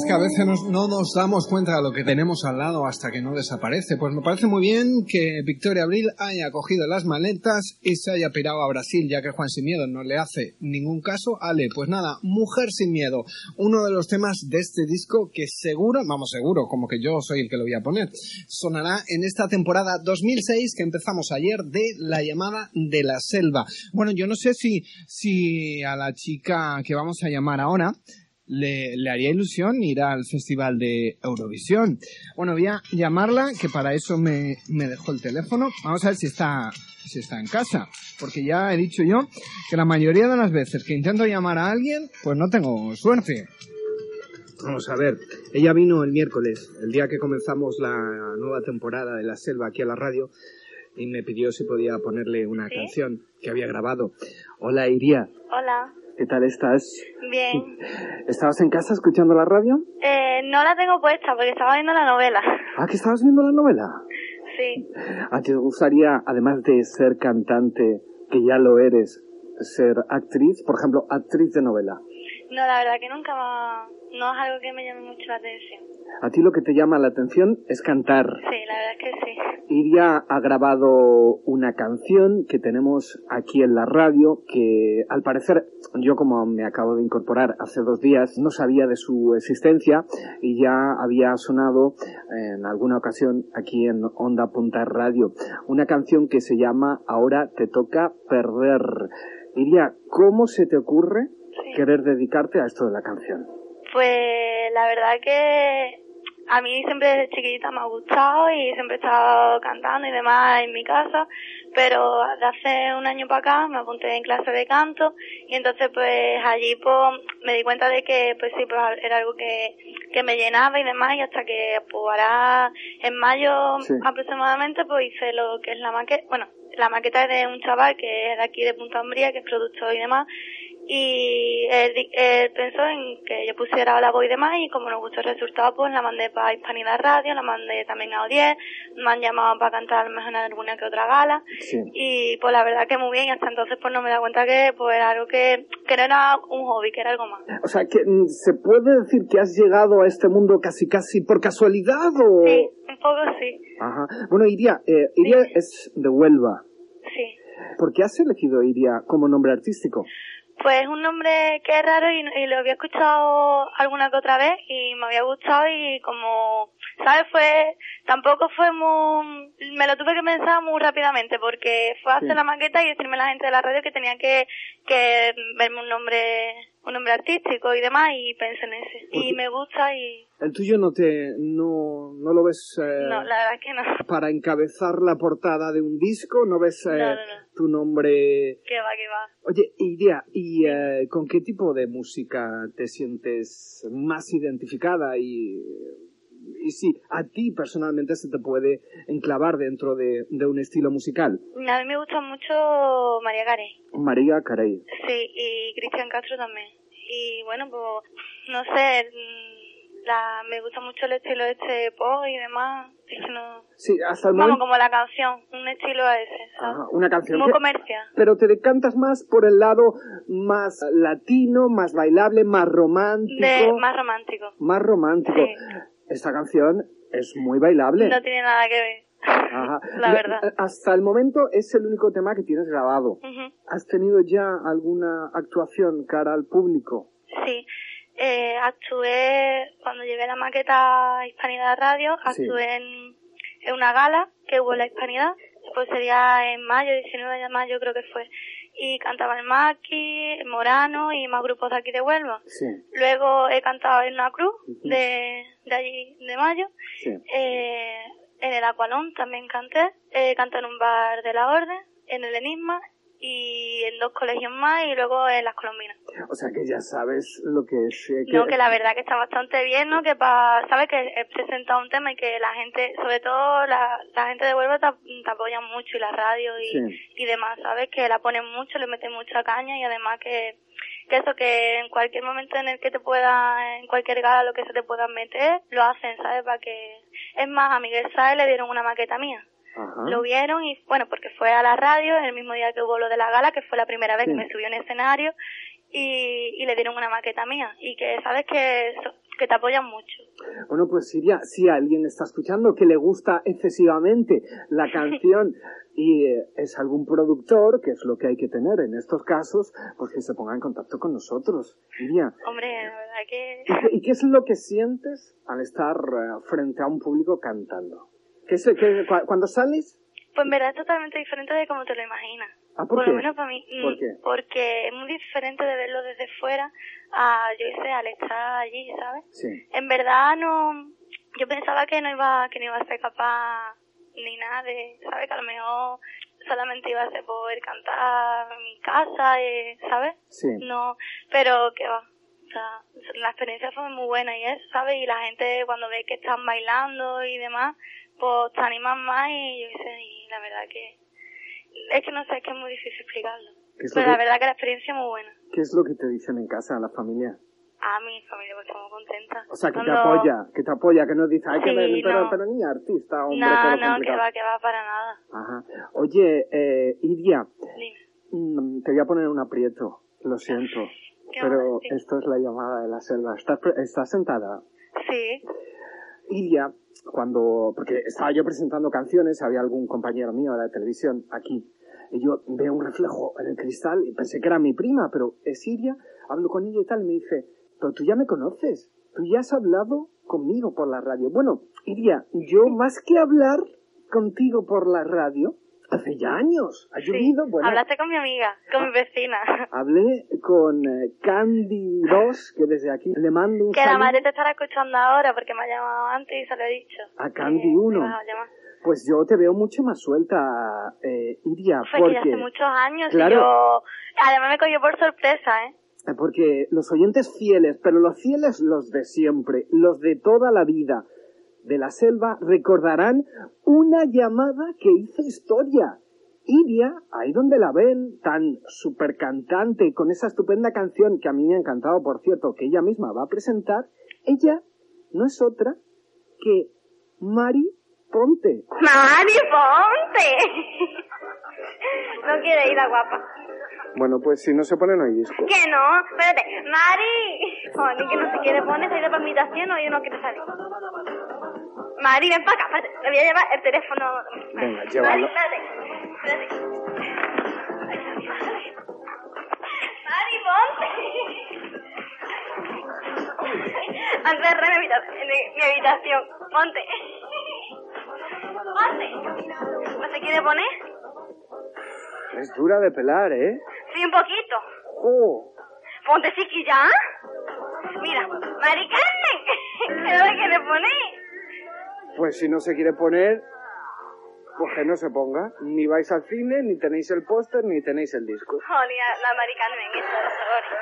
Que a veces no nos damos cuenta de lo que tenemos al lado hasta que no desaparece. Pues me parece muy bien que Victoria Abril haya cogido las maletas y se haya pirado a Brasil, ya que Juan Sin Miedo no le hace ningún caso. Ale, pues nada, Mujer Sin Miedo, uno de los temas de este disco que seguro, vamos seguro, como que yo soy el que lo voy a poner, sonará en esta temporada 2006 que empezamos ayer de La llamada de la selva. Bueno, yo no sé si, si a la chica que vamos a llamar ahora le, le haría ilusión ir al Festival de Eurovisión. Bueno, voy a llamarla, que para eso me, me dejó el teléfono. Vamos a ver si está, si está en casa. Porque ya he dicho yo que la mayoría de las veces que intento llamar a alguien, pues no tengo suerte. Vamos a ver, ella vino el miércoles, el día que comenzamos la nueva temporada de La Selva aquí a la radio, y me pidió si podía ponerle una ¿Sí? canción que había grabado. Hola Iria, Hola, ¿qué tal estás? bien. ¿Estabas en casa escuchando la radio? Eh, no la tengo puesta porque estaba viendo la novela. Ah, que estabas viendo la novela. Sí. ¿A ti te gustaría, además de ser cantante, que ya lo eres, ser actriz? Por ejemplo, actriz de novela. No, la verdad que nunca me- no es algo que me llame mucho la atención. A ti lo que te llama la atención es cantar. Sí, la verdad es que sí. Iria ha grabado una canción que tenemos aquí en la radio que al parecer yo como me acabo de incorporar hace dos días no sabía de su existencia y ya había sonado en alguna ocasión aquí en Onda Punta Radio. Una canción que se llama Ahora te toca perder. Iria, ¿cómo se te ocurre Sí. querer dedicarte a esto de la canción? Pues la verdad que a mí siempre desde chiquitita me ha gustado y siempre he estado cantando y demás en mi casa, pero de hace un año para acá me apunté en clase de canto y entonces pues allí pues me di cuenta de que pues sí, pues era algo que, que me llenaba y demás y hasta que pues ahora en mayo Sí. aproximadamente pues hice lo que es la maqueta, bueno, la maqueta es de un chaval que es de aquí de Punta Umbría, que es productor y demás, y él, él pensó en que yo pusiera la voz y demás y como nos gustó el resultado pues la mandé para Hispanidad Radio, la mandé también a O10, me han llamado para cantar a lo mejor en alguna que otra gala Sí. y pues la verdad que muy bien y hasta entonces pues no me da cuenta que pues era algo que, que no era un hobby, que era algo más. O sea, que mm, ¿se puede decir que has llegado a este mundo casi casi por casualidad o...? Sí, un poco sí, Ajá. Bueno, Iria, eh, Iria es de Huelva. sí. ¿Por qué has elegido Iria como nombre artístico? Pues es un nombre que es raro y, y lo había escuchado alguna que otra vez y me había gustado y como, ¿sabes? Fue, tampoco fue muy, me lo tuve que pensar muy rápidamente porque fue hacer Sí. la maqueta y decirme a la gente de la radio que tenía que, que verme un nombre un nombre artístico y demás y pensé en ese. Y me gusta y El tuyo no te, no, no lo ves eh, no, la verdad es que no. para encabezar la portada de un disco, no ves eh, No, no, no. tu nombre. Que va, que va. Oye, Iria, ¿y eh, con qué tipo de música te sientes más identificada y, y si a ti personalmente se te puede enclavar dentro de, de un estilo musical? A mí me gusta mucho María Carey. María Carey. Sí, y Cristian Castro también. Y bueno, pues, no sé, mm, la, me gusta mucho el estilo este pop y demás. No... Sí, hasta el Vamos, momento. como la canción, un estilo ese, ¿sabes? Ajá, una canción Muy que- comercial. Pero te decantas más por el lado más latino, más bailable, más romántico. De, más romántico. más romántico. Sí. Esta canción es muy bailable. No tiene nada que ver. Ajá. La verdad. Hasta el momento es el único tema que tienes grabado. Ujú. ¿Has tenido ya alguna actuación cara al público? Sí. Eh, actué, cuando llevé la maqueta a Hispanidad Radio, Sí. actué en, en una gala que hubo en la Hispanidad, pues sería en mayo, 19 de mayo creo que fue, y cantaba el Maki, el Morano y más grupos de aquí de Huelva. Sí, Luego he cantado en una cruz de, de allí de mayo, sí. eh, en el Aqualón también canté, eh, canté en un bar de la Orden, en el Enigma y en dos colegios más y luego en las Colombinas. O sea que ya sabes lo que es. eh, No, que la verdad que está bastante bien, ¿no? Que para, sabes que he presentado un tema y que la gente, sobre todo la, la gente de Huelva te, te apoya mucho y la radio y, Sí. y demás, ¿sabes? Que la ponen mucho, le meten mucha caña y además que, que eso, que en cualquier momento en el que te pueda, en cualquier gala lo que se te pueda meter, lo hacen, ¿sabes? Para que, es más, a Miguel Sáez le dieron una maqueta mía. Ajá. Lo vieron y, bueno, porque fue a la radio el mismo día que hubo lo de la gala, que fue la primera vez Sí. que me subió en escenario y, y le dieron una maqueta mía. Y que sabes que, que te apoyan mucho. Bueno, pues Siria, si alguien está escuchando que le gusta excesivamente la canción y eh, es algún productor, que es lo que hay que tener en estos casos, pues que se ponga en contacto con nosotros. Siria, Hombre, la verdad que... ¿y qué, y qué es lo que sientes al estar eh, frente a un público cantando? ¿Qué qué- cu- cuando sales? Pues en verdad es totalmente diferente de como te lo imaginas. Ah, ¿por Por qué? lo menos para mí. ¿Por mm, qué? Porque es muy diferente de verlo desde fuera a, yo qué sé, al estar allí, ¿sabes? Sí. En verdad no, yo pensaba que no iba, que no iba a ser capaz ni nada de, ¿sabes? Que a lo mejor solamente iba a ser poder cantar en mi casa, eh, ¿sabes? Sí. No, pero que va. O sea, la experiencia fue muy buena y eso, ¿sabes? Y la gente cuando ve que están bailando y demás, pues te animan más y yo sé, y la verdad que, es que no sé, es que es muy difícil explicarlo. ¿Qué es lo Pero la que- verdad que la experiencia es muy buena. ¿Qué es lo que te dicen en casa, la familia? A mi familia pues está muy contenta. O sea, que te Cuando- apoya, que te apoya, que no dice, ay, que Sí, ver, pero, no. pero niña artista, hombre, No, no, que va, que va para nada. Ajá. Oye, eh, Iria, Dime. mm, te voy a poner un aprieto, lo siento, ¿Qué pero a esto es la llamada de la selva. ¿Estás, estás sentada? Sí, Iria, cuando, porque estaba yo presentando canciones, había algún compañero mío de la televisión aquí, y yo veo un reflejo en el cristal y pensé que era mi prima, pero es Iria, hablo con ella y tal, y me dice, pero tú ya me conoces, tú ya has hablado conmigo por la radio. Bueno, Iria, yo más que hablar contigo por la radio, hace ya años, ha sí. llovido, bueno, Hablaste con mi amiga, con mi vecina. hablé con eh, Candy 2, que desde aquí le mando un que la madre te estará escuchando ahora porque me ha llamado antes y se lo he dicho. A Candy Que me uno. vas a llamar. Pues yo te veo mucho más suelta, eh, Iria, Fue que porque, hace muchos años Claro. y yo... Además me cogió por sorpresa, ¿eh? porque los oyentes fieles, pero los fieles los de siempre, los de toda la vida de la selva, recordarán una llamada que hizo historia. Iria, ahí donde la ven, tan super cantante, con esa estupenda canción que a mí me ha encantado, por cierto, que ella misma va a presentar, ella no es otra que Mari Ponte. ¡Mari, ponte! no quiere ir la guapa. Bueno, pues si no se pone no hay disco. Que no, espérate. ¡Mari! Joder, que no se quiere poner, se para invitación o yo no quiero salir. Mari, ven para acá, espérate. Le voy a llevar el teléfono. Venga, Mari, llévalo. espérate. Espérate. Mari, ponte. Antes de mi, habitación. Ponte. Ponte. ¿No se quiere poner? Es dura de pelar, ¿eh? Sí, un poquito. ¡Oh! Ponte chiquilla. Mira, Mari Carmen, ¿qué me quiere poner? Pues si no se quiere poner, pues que no se ponga. Ni vais al cine, ni tenéis el póster, ni tenéis el disco. Joder, la Mari Carmen, eso, sorry.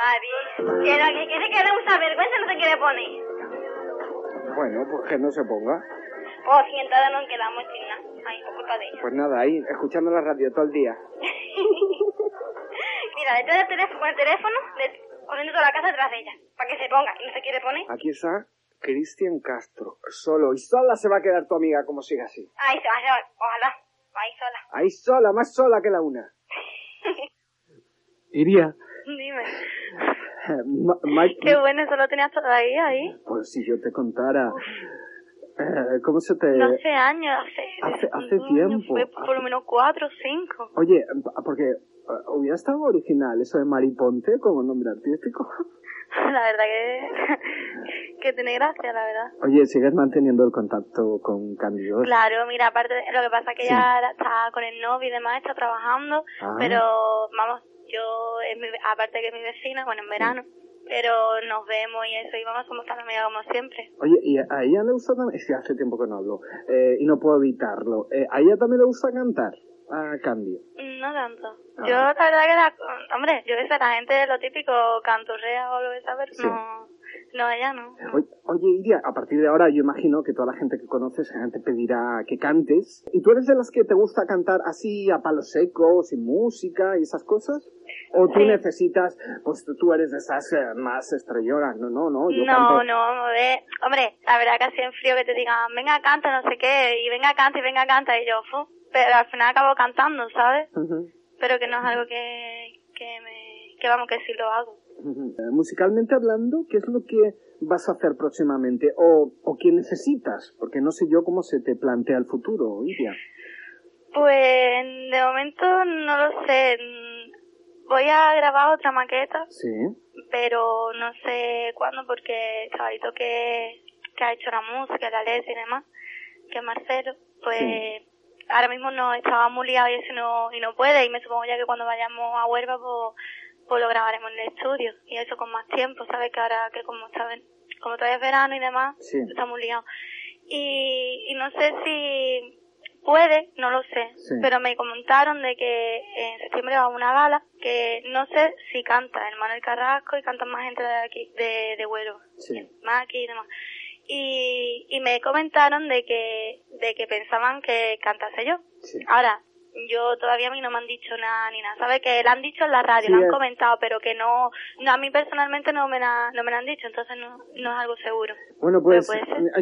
Mari, que no, que quiere que le usa vergüenza no se quiere poner. Bueno, pues que no se ponga. Pues si entonces nos quedamos sin nada. Ahí, por culpa de ella. Pues nada, ahí, escuchando la radio todo el día. Mira, detrás del teléfono, con el teléfono, corriendo toda la casa detrás de ella. Para que se ponga, y no se quiere poner. Aquí está Cristian Castro. Solo y sola se va a quedar tu amiga como siga así. Va, ojalá. Ahí sola. Ahí sola, más sola que la una. Iría. Dime. Ma- Mike- Qué bueno, eso lo tenías todavía ahí. Pues si yo te contara... eh, ¿Cómo se te...? 12 años, hace... Hace- hace tiempo. Fue por lo menos 4 o 5. Oye, porque eh, hubiera estado original eso de Mariponte como nombre artístico. La verdad que... que tiene gracia, la verdad. Oye, ¿sigues manteniendo el contacto con Candido? Claro, mira, aparte, de- lo que pasa es que Sí. ella ahora está con el novio y demás, está trabajando, Ah. pero vamos, yo, es mi- aparte que es mi vecina, bueno, en verano, pero nos vemos y eso, y vamos, somos tan amigas como siempre. Oye, y a ella le gusta también... Es que hace tiempo que no hablo eh, y no puedo evitarlo. Eh, ¿A ella también le gusta cantar? A Candy. No tanto. Ah. Yo, la verdad que la, hombre, yo que sé, la gente lo típico, canturrea o lo que sea, pero Sí. no, no, ella no. Oye, oye, Iria, a partir de ahora yo imagino que toda la gente que conoces te pedirá que cantes. ¿Y tú eres de las que te gusta cantar así a palo seco, sin música y esas cosas? ¿O tú Sí. necesitas, pues tú- eres de esas eh, más estrellonas? No, no, no, yo no, canto... no, ver, hombre, la verdad que así en frío que te digan, venga, canta, no sé qué, y venga, canta, y venga, canta, y yo, fu, pero al final acabo cantando, ¿sabes? Ujú, Pero que no es algo que, que me, que vamos, que sí lo hago. Eh, Musicalmente hablando, ¿qué es lo que vas a hacer próximamente? ¿O, o qué necesitas? Porque no sé yo cómo se te plantea el futuro, Iria. Pues, de momento no lo sé. Voy a grabar otra maqueta, Sí. pero no sé cuándo porque el chavalito que, que ha hecho la música, la letra y demás, que es Marcelo, pues Sí. ahora mismo no estaba muy liado y eso no, y no puede, y me supongo ya que cuando vayamos a Huelva pues, pues lo grabaremos en el estudio, y eso con más tiempo, ¿sabes? Que ahora que como ven- como todavía es verano y demás, Sí. está muy liado. Y, y no sé si puede, no lo sé, Sí. pero me comentaron de que en septiembre va una gala, que no sé si canta el Manuel Carrasco y cantan más gente de aquí, de, de Huelva, Sí. más aquí y demás. Y, y me comentaron de que, de que pensaban que cantase yo. Sí. Ahora, yo todavía a mí no me han dicho nada ni nada, ¿sabes? Que la han dicho en la radio, Sí, lo han es- comentado, pero que no, no a mí personalmente no me la, no me la han dicho, entonces no, no es algo seguro. Bueno, pues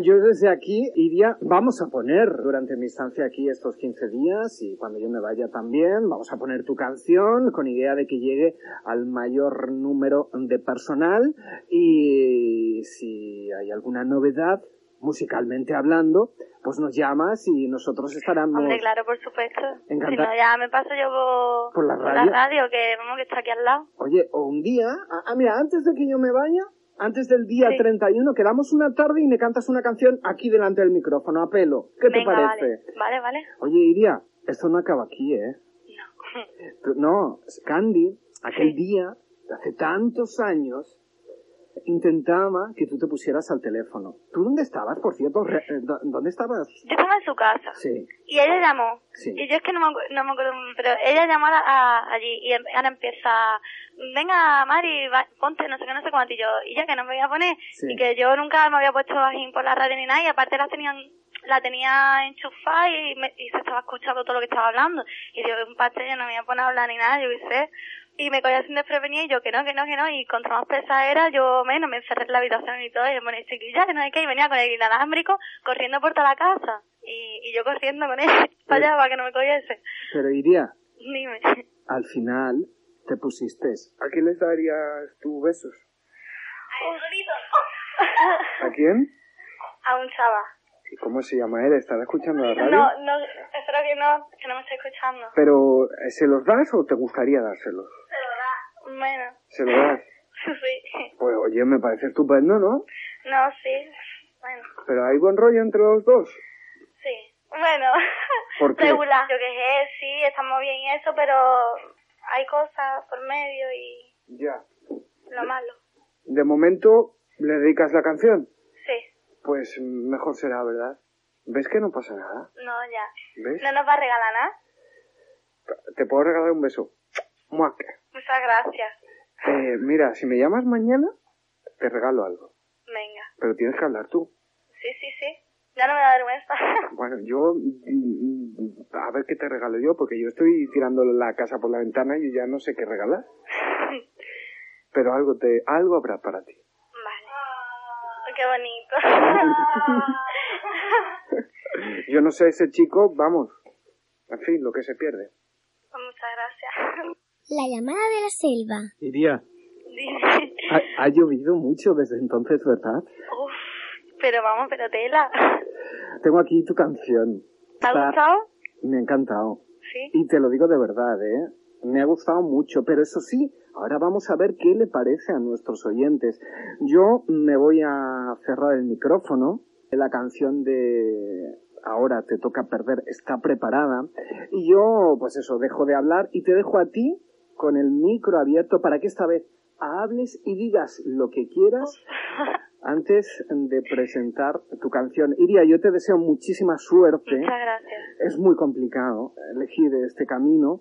yo desde aquí, Iria, vamos a poner durante mi estancia aquí estos 15 días y cuando yo me vaya también, vamos a poner tu canción con idea de que llegue al mayor número de personal y si hay alguna novedad, musicalmente hablando, pues nos llamas y nosotros estaremos... Hombre, claro, por supuesto. Si Encantado. no, ya me paso yo por, ¿Por la radio? que vamos, que está aquí al lado. Oye, o un día, ah, ah, mira, antes de que yo me vaya, antes del día Sí. 31, quedamos una tarde y me cantas una canción aquí delante del micrófono, a pelo. ¿Qué te parece? Vale, vale, vale. Oye, Iria, esto no acaba aquí, ¿eh? No. No, Candy, aquel Sí. día, hace tantos años, intentaba que tú te pusieras al teléfono. ¿Tú dónde estabas, por cierto? Eh, dó- ¿Dónde estabas? Yo estaba en su casa. Sí. Y ella llamó. Sí. Y yo es que no me, no me acuerdo, pero ella llamó a, a- allí y em- ahora empieza, venga Mari, va- ponte no sé qué, no sé cuánto. Y yo, y ya que no me voy a poner. Sí. Y que yo nunca me había puesto bajín por la radio ni nada y aparte la tenían la tenía enchufada y, me- y se estaba escuchando todo lo que estaba hablando. Y yo, un pastel, yo no me iba a poner a hablar ni nada, yo qué sé. Y me cogía sin desprevenir y yo, que no, que no, que no. Y contra más pesa era, yo menos me encerré en la habitación y todo. Y me ponía chiquilla, que no sé qué. Y venía con el inalámbrico corriendo por toda la casa. Y, y yo corriendo con él para allá para que no me cogiese. Pero Iria, Dime. al final te pusiste. ¿A quién les darías tú besos? ¿A quién? A un chaval. ¿Y cómo se llama él? ¿Estará escuchando la radio? No, no, espero que no, que no me esté escuchando. Pero, ¿eh, ¿se los das o te gustaría dárselos? Bueno, ¿Se los das? sí. Pues oye, me parece estupendo, ¿no? No, sí. Bueno, Pero hay buen rollo entre los dos. sí. Bueno, ¿Por qué? regular. Yo que sé, sí, estamos bien y eso, pero hay cosas por medio y Ya. lo malo. De momento, ¿le dedicas la canción? Pues mejor será, ¿verdad? ¿Ves que no pasa nada? no, ya. ¿Ves? ¿No nos va a regalar nada? Te puedo regalar un beso. ¡Muac! Muchas gracias. Eh, mira, si me llamas mañana, te regalo algo. Venga. Pero tienes que hablar tú. Sí, sí, sí. Ya no me da vergüenza. Bueno, yo... mm, A ver qué te regalo yo, porque yo estoy tirando la casa por la ventana y ya no sé qué regalar. Pero algo te algo habrá para ti. Qué bonito. Yo no sé, ese chico, vamos. En fin, lo que se pierde. Pues muchas gracias. La llamada de la selva. Iría, Dime. ha, ha llovido mucho desde entonces, ¿verdad? Uf, pero vamos, pero tela. Tengo aquí tu canción. ¿Te ha gustado? Me ha encantado. Sí. Y te lo digo de verdad, ¿eh? Me ha gustado mucho, pero eso sí, ahora vamos a ver qué le parece a nuestros oyentes. Yo me voy a cerrar el micrófono. La canción de Ahora te toca perder está preparada. Y yo, pues eso, dejo de hablar y te dejo a ti con el micro abierto para que esta vez hables y digas lo que quieras antes de presentar tu canción. Iria, yo te deseo muchísima suerte. Muchas gracias. Es muy complicado elegir este camino,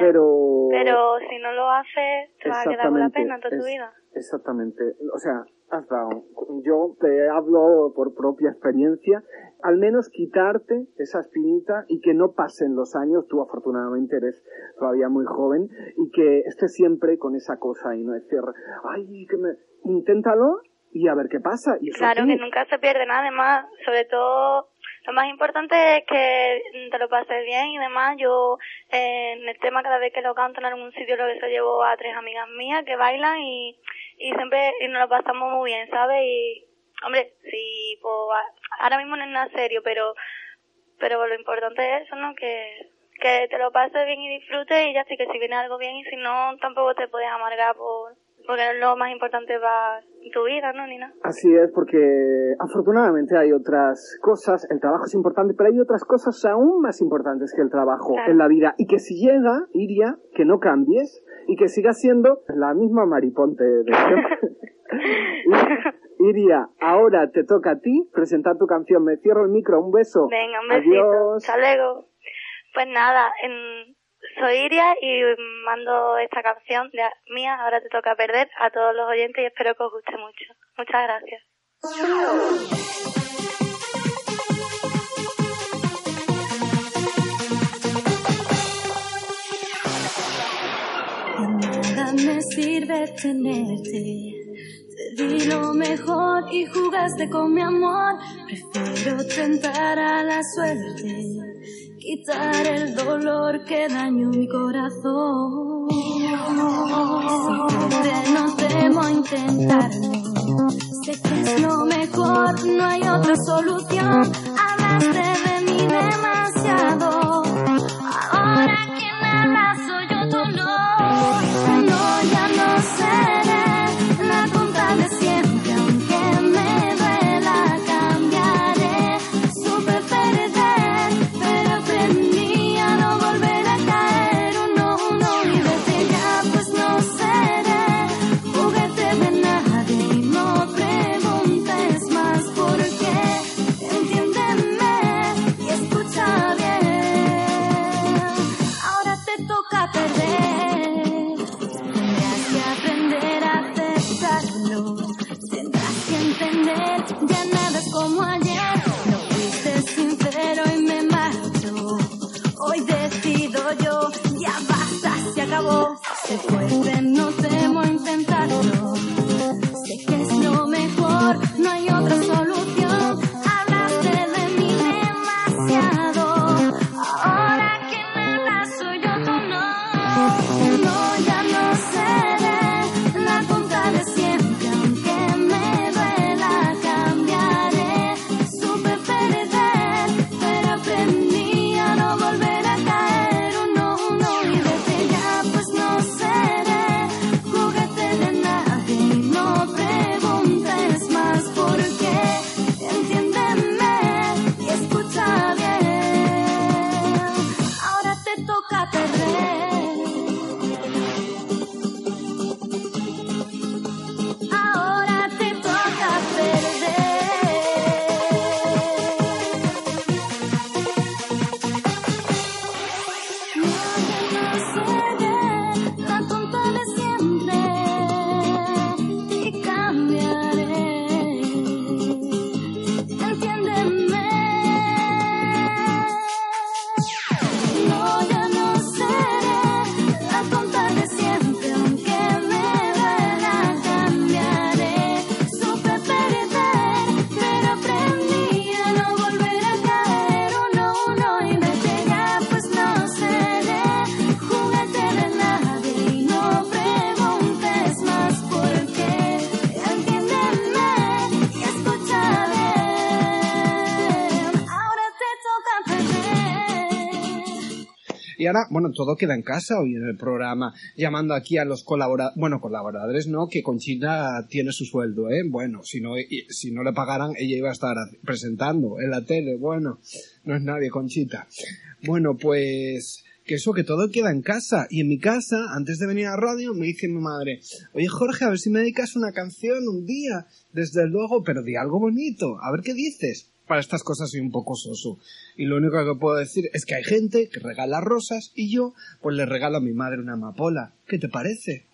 pero... Pero si no lo haces, te vas a quedar con la pena toda tu vida. Exactamente. O sea, has dado. Yo te hablo por propia experiencia. Al menos quitarte esa espinita y que no pasen los años. Tú afortunadamente eres todavía muy joven y que estés siempre con esa cosa y no decir, ay, que me... Inténtalo y a ver qué pasa. Y eso Claro, que nunca se pierde nada, además, sobre todo, lo más importante es que te lo pases bien y demás, yo eh, en el tema cada vez que lo canto en algún sitio lo que se llevo a tres amigas mías que bailan y, y siempre y nos lo pasamos muy bien, ¿sabes? Y, hombre, sí, pues, ahora mismo no es nada serio, pero, pero lo importante es eso, ¿no? Que, que te lo pases bien y disfrutes y ya sé que si viene algo bien y si no, tampoco te puedes amargar por, porque es lo más importante para tu vida, ¿no? Ni nada. Así es, porque afortunadamente hay otras cosas, el trabajo es importante, pero hay otras cosas aún más importantes que el trabajo Claro. en la vida. Y que si llega, Iria, que no cambies y que sigas siendo la misma mariponte de Iria, ahora te toca a ti presentar tu canción. Me cierro el micro, un beso. Venga, un besito. Adiós. Hasta luego. Pues nada, en- soy Iria y mando esta canción de mía, ahora te toca perder, a todos los oyentes y espero que os guste mucho. Muchas gracias. Sirve tenerte. Te mejor y jugaste con mi amor. Quitar el dolor que dañó mi corazón. Simplemente no temo intentarlo. Sé que es lo mejor, no hay otra solución. Hablaste de mí demasiado. Ahora que me abrazo yo tu dolor. Bueno, todo queda en casa hoy en el programa, llamando aquí a los colaboradores, bueno, colaboradores no, que Conchita tiene su sueldo, ¿eh? Bueno, si no, si no le pagaran, ella iba a estar presentando en la tele, bueno, no es nadie, Conchita. Bueno, pues, que eso, que todo queda en casa. Y en mi casa, antes de venir a radio, me dice mi madre, oye Jorge, a ver si me dedicas una canción un día, desde luego, pero de algo bonito, a ver qué dices. Para estas cosas soy un poco soso. Y lo único que puedo decir es que hay gente que regala rosas y yo, pues le regalo a mi madre una amapola. ¿Qué te parece?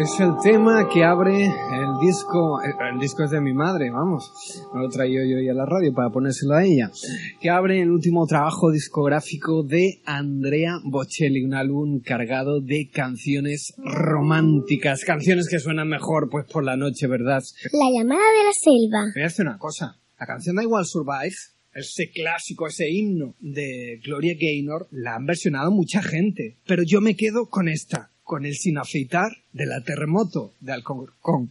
Es el tema que abre el disco, el, el disco es de mi madre, vamos, me lo he traído yo hoy a la radio para ponérselo a ella, que abre el último trabajo discográfico de Andrea Bocelli, un álbum cargado de canciones románticas, canciones que suenan mejor pues por la noche, ¿verdad? La llamada de la selva. Voy a hacer una cosa, la canción da igual Survive, ese clásico, ese himno de Gloria Gaynor, la han versionado mucha gente, pero yo me quedo con esta, con el sin afeitar de la terremoto de Alcorcón.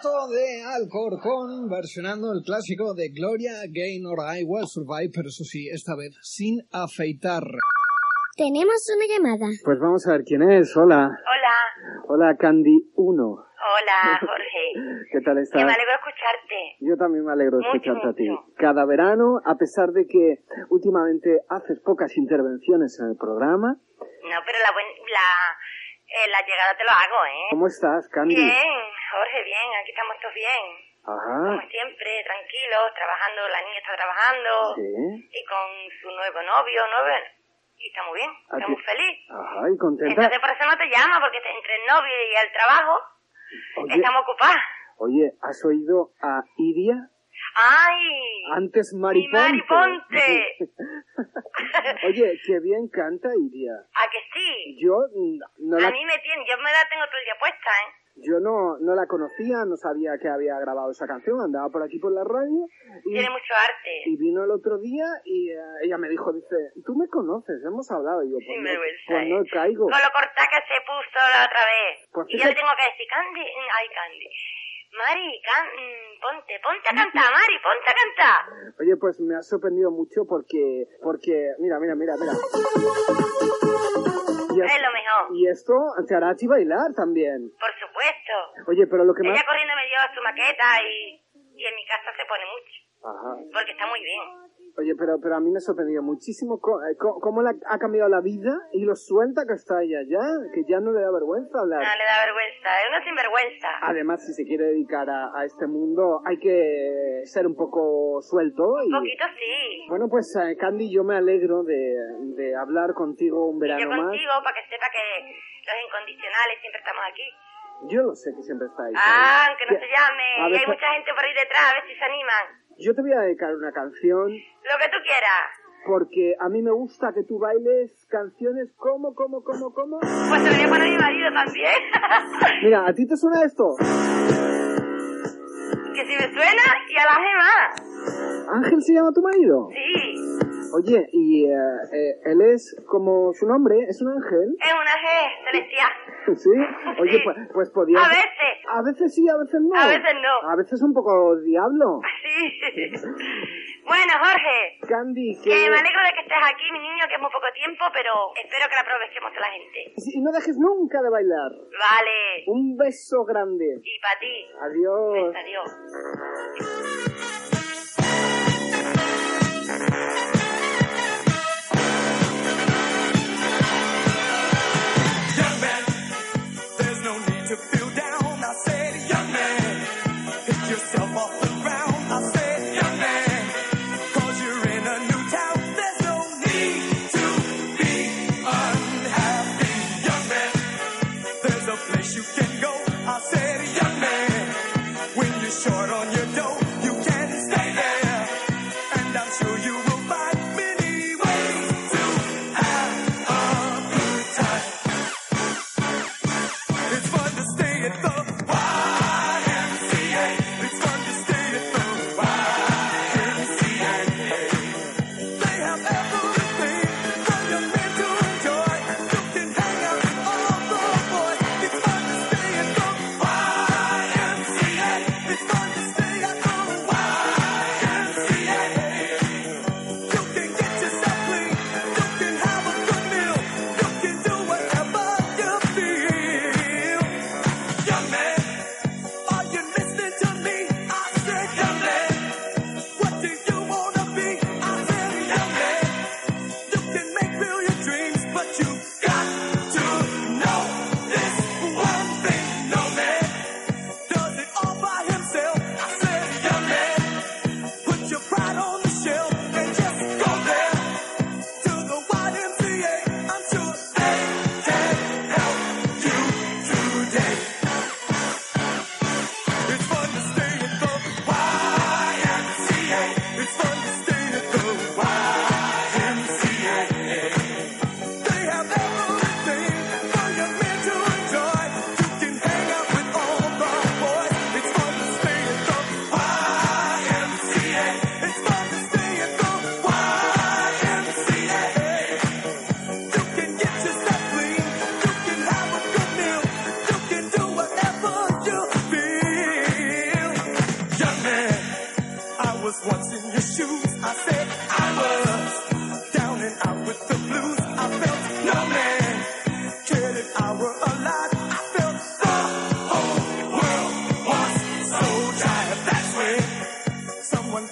Terremoto de Alcorcón, versionando el clásico de Gloria Gaynor I Will Survive, pero eso sí, esta vez sin afeitar. Tenemos una llamada. Pues vamos a ver quién es. Hola. Hola, Hola, Candy 1. hola Jorge. ¿Qué tal estás? me alegro de escucharte. Yo también me alegro de Mucho, escucharte a ti. mucho. Cada verano, a pesar de que últimamente haces pocas intervenciones en el programa, No, pero la, buen- la, eh, la llegada te lo hago, ¿eh? ¿cómo estás, Candy? Bien, Jorge, bien, aquí estamos todos bien. Ajá. Como siempre, tranquilos, trabajando, la niña está trabajando. Sí. Y con su nuevo novio, novio, y está muy bien, ¿A está muy feliz. Ajá, y contenta. Entonces por eso no te llama, porque entre el novio y el trabajo Oye, estamos ocupados. oye, ¿has oído a Iria? ¡Ay! Antes Mariponte. Mariponte! Oye, qué bien canta Iria. ¿A que sí? Yo no A la, mí me tiene, yo me la tengo todo el día puesta, ¿eh? yo no, no la conocía, no sabía que había grabado esa canción, andaba por aquí por la radio y, Tiene mucho arte. y vino el otro día y eh, ella me dijo, dice, tú me conoces, hemos hablado. Y yo, pues, no, pues no caigo. Con lo corta que se puso la otra vez. Pues y yo le tengo que decir, Candy, ay, Candy. Mari, can, mm, ponte, ponte a cantar, Mari, ponte a cantar. Oye, pues me ha sorprendido mucho porque, porque, mira, mira, mira, mira. Y, es- Es lo mejor, y esto te hará a ti bailar también. por supuesto. Oye, pero lo que más... Ella corriendo me dio su maqueta y, y en mi casa se pone mucho, Ajá. porque está muy bien. Oye, pero, pero a mí me ha sorprendido muchísimo eh, co- cómo le ha cambiado la vida y lo suelta que está ella ya, que ya no le da vergüenza hablar. No le da vergüenza, es una sinvergüenza. Además, si se quiere dedicar a, a este mundo, hay que ser un poco suelto. Y, Un poquito sí. Bueno, pues eh, Candy, yo me alegro de, de hablar contigo un Y verano yo más. contigo, para que sepa que los incondicionales siempre estamos aquí. Yo lo sé que siempre está ahí. Ah, aunque no Que- se llame. Y hay veces- mucha gente por ahí detrás, a ver si se animan. Yo te voy a dedicar una canción Lo que tú quieras. porque a mí me gusta que tú bailes canciones como, como, como, como. Pues se lo voy a poner a mi marido también. Mira, ¿a ti te suena esto? que si me suena y a la gema. ¿Ángel se llama tu marido? Sí, Oye, y eh, él es como su nombre, es un ángel. es una G celestial. ¿Sí? Oye, Sí. pues, pues podía... A veces. A veces sí, a veces no. A veces no. A veces un poco diablo. Sí. Bueno, Jorge, Candy, que que... me alegro de que estés aquí, mi niño, que es muy poco tiempo, pero espero que la aprovechemos a la gente. Y no dejes nunca de bailar. Vale. Un beso grande. Y para ti. Adiós. Adiós.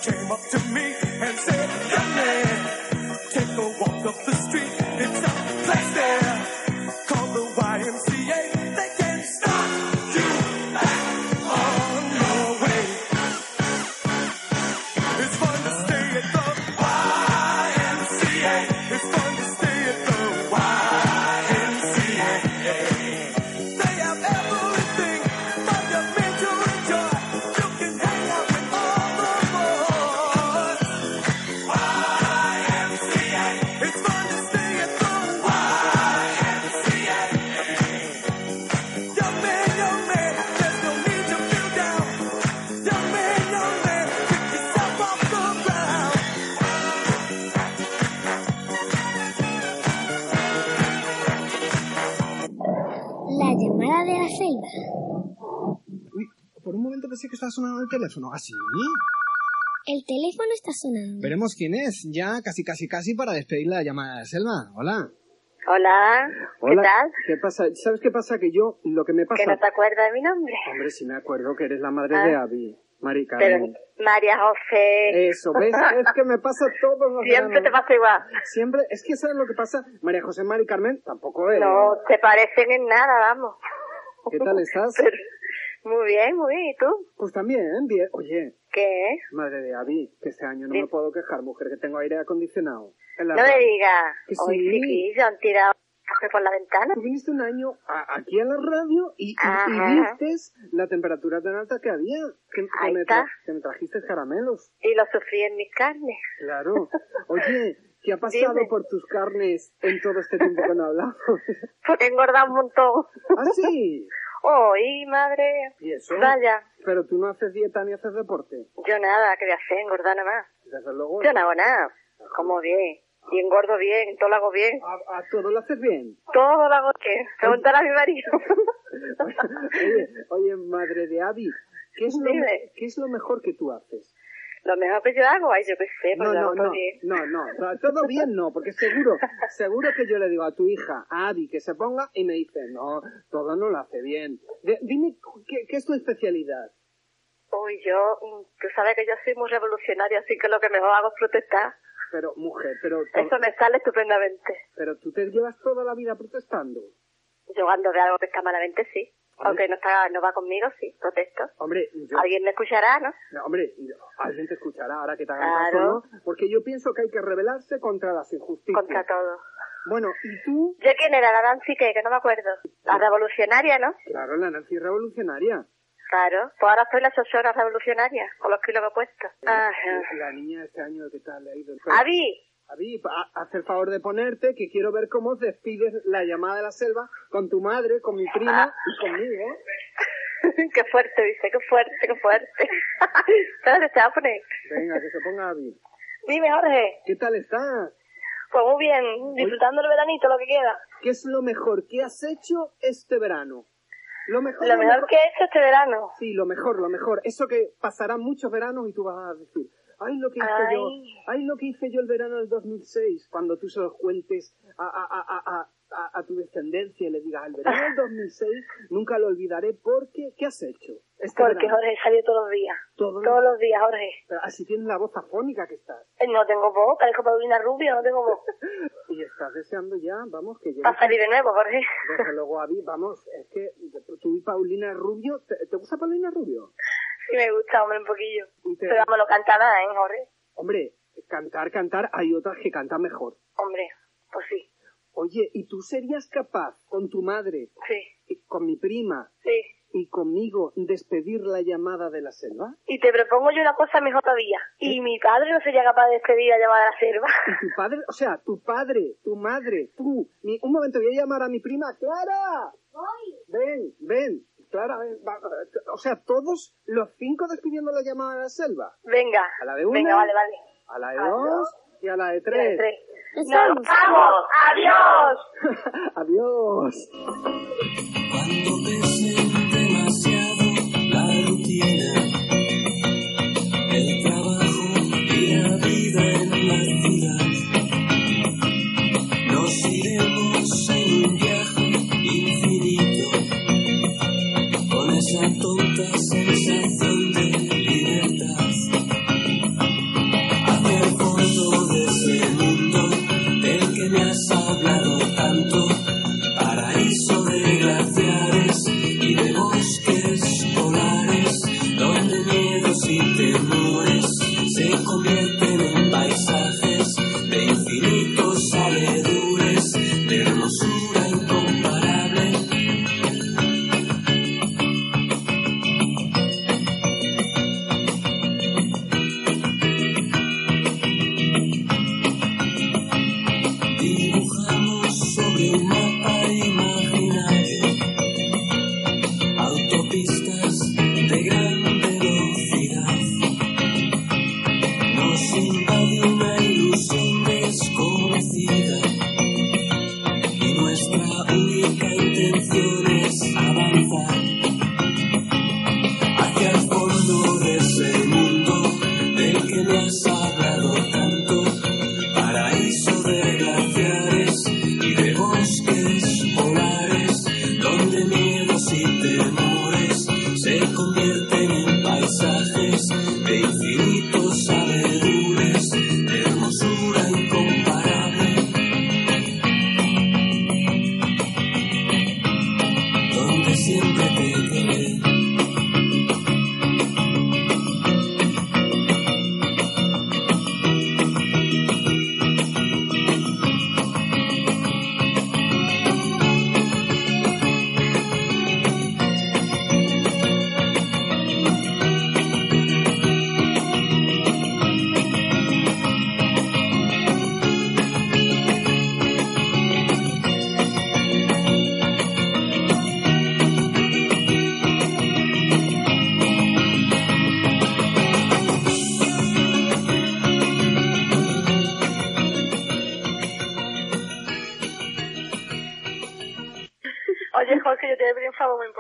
came up to me and said, el teléfono. ¿Ah, sí? El teléfono está sonando. Veremos quién es. Ya casi, casi, casi para despedir la llamada de la selva. Hola. Hola, ¿qué Hola, tal? ¿qué pasa? ¿Sabes qué pasa? Que yo, lo que me pasa... ¿Que no te acuerdas de mi nombre? Hombre, sí me acuerdo que eres la madre Ah. de Abby, Mari Pero. María José. Eso, ¿ves? Es que me pasa todos los Siempre te pasa igual. Siempre, es que ¿sabes lo que pasa? María José Mari Carmen tampoco es. No te parecen en nada, vamos. ¿Qué tal estás? Muy bien, muy bien. ¿Y tú? Pues también, bien. Oye, ¿Qué? madre de Abby, que este año no Sí. me puedo quejar, mujer, que tengo aire acondicionado. En la No me radio. digas. Que Hoy sí. chiquillo han tirado por la ventana. Tú viniste un año a- aquí a la radio y, y, vistes la temperatura tan alta que había. Que, que me, tra- que me trajiste caramelos. Y lo sufrí en mis carnes. Claro. Oye, ¿qué ha pasado Dime. por tus carnes en todo este tiempo que no hablamos? Porque he engordado un montón. ¿Ah, sí? ¡Ay, madre! ¿Y eso? Vaya. Pero tú no haces dieta ni haces deporte. Yo nada, ¿qué voy a hacer? Engordar nada más. Desde luego. Yo no hago nada. Como bien. Y engordo bien, todo lo hago bien. A, a todo lo haces bien. Todo lo hago bien. Preguntar a mi marido. Oye, oye, madre de Abby, ¿qué es, lo. ¿qué es lo mejor que tú haces? Lo mejor que yo hago, ay, yo qué sé, pues No, lo no, no, bien. no, no, no, todo bien no, porque seguro, seguro que yo le digo a tu hija, a Abby, que se ponga y me dice, no, todo no lo hace bien. De- dime, ¿qué, qué es tu especialidad? Uy, yo, mm, tú sabes que yo soy muy revolucionaria, así que lo que mejor hago es protestar. Pero, mujer, pero, Eso me sale estupendamente. pero tú te llevas toda la vida protestando. Yo cuando veo algo que está malamente, sí. Aunque no está, no va conmigo, sí, protesto. Hombre, yo, Alguien me escuchará, ¿no? no, hombre, yo- alguien te escuchará ahora que te hagan Claro. caso, ¿no? Porque yo pienso que hay que rebelarse contra las injusticias. Contra todo. Bueno, ¿y tú? ¿Yo quién era? La Nancy, que, que no me acuerdo. La revolucionaria, ¿no? Claro, la Nancy revolucionaria. Claro. Pues ahora soy la chochora revolucionaria, con los kilos que he puesto. Ajá. La niña este año, ¿qué tal le ha ido? Avi, Avi, pa- haz el favor de ponerte, que quiero ver cómo despides la llamada de la selva con tu madre, con mi prima y conmigo. qué fuerte, dice, qué fuerte, qué fuerte. Espérate, te voy a poner. Venga, que se ponga Avi. Dime, Jorge. ¿Qué tal estás? Pues muy bien, disfrutando el veranito, lo que queda. ¿Qué es lo mejor que has hecho este verano? Lo mejor, Lo mejor que he hecho este verano. Sí, lo mejor, lo mejor. Eso que pasarán muchos veranos y tú vas a decir, ay, lo que hice Ay. yo, ay, lo que hice yo el verano del 2006, cuando tú se los cuentes a, a, a, a, a- a- a tu descendencia y le digas, el verano del 2006 nunca lo olvidaré porque, ¿qué has hecho? Este Porque verano? Jorge salió todos los días. Todos Todos los días, Jorge. Pero así tienes la voz afónica que estás. Eh, No tengo voz, parezco Paulina Rubio, no tengo voz. Y estás deseando ya, vamos, que llegue. Para salir de nuevo, Jorge. Desde luego, Avi, vamos, es que tú y Paulina Rubio, ¿te, te gusta Paulina Rubio? Sí me gusta, hombre, un poquillo. Y te- Pero vamos, lo canta nada, ¿eh, Jorge? Hombre, cantar, cantar, hay otras que cantan mejor. Hombre, pues sí, Oye, ¿y tú serías capaz con tu madre, sí, y con mi prima sí. y conmigo despedir la llamada de la selva? Y te propongo yo una cosa mejor todavía. Y mi padre no sería capaz de despedir a llamar a la selva. Y tu padre, o sea, tu padre, tu madre, tú. mi- un momento, voy a llamar a mi prima, Clara. Ven, ven. Clara, va- o sea, todos los cinco despidiendo la llamada de la selva. Venga. A la de una. Venga, vale, vale. A la de A de dos y a la de tres. las tres. Nos ¡Nos vamos. vamos! ¡Adiós! Adiós. Cuando pese demasiado la rutina, el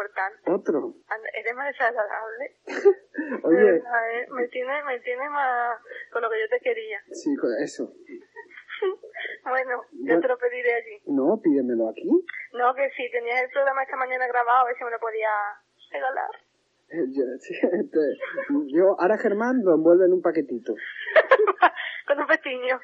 importante. Otro. Eres más desagradable. De Oye, verdad, ¿eh? Me tiene, me tiene más con lo que yo te quería. sí, con eso. Bueno, yo te lo pediré allí. No, pídemelo aquí. No, que si tenías el programa esta mañana grabado, a ver si me lo podía regalar. Eh, Yo, sí, este, yo ahora Germán lo envuelve en un paquetito. Con un pestiño.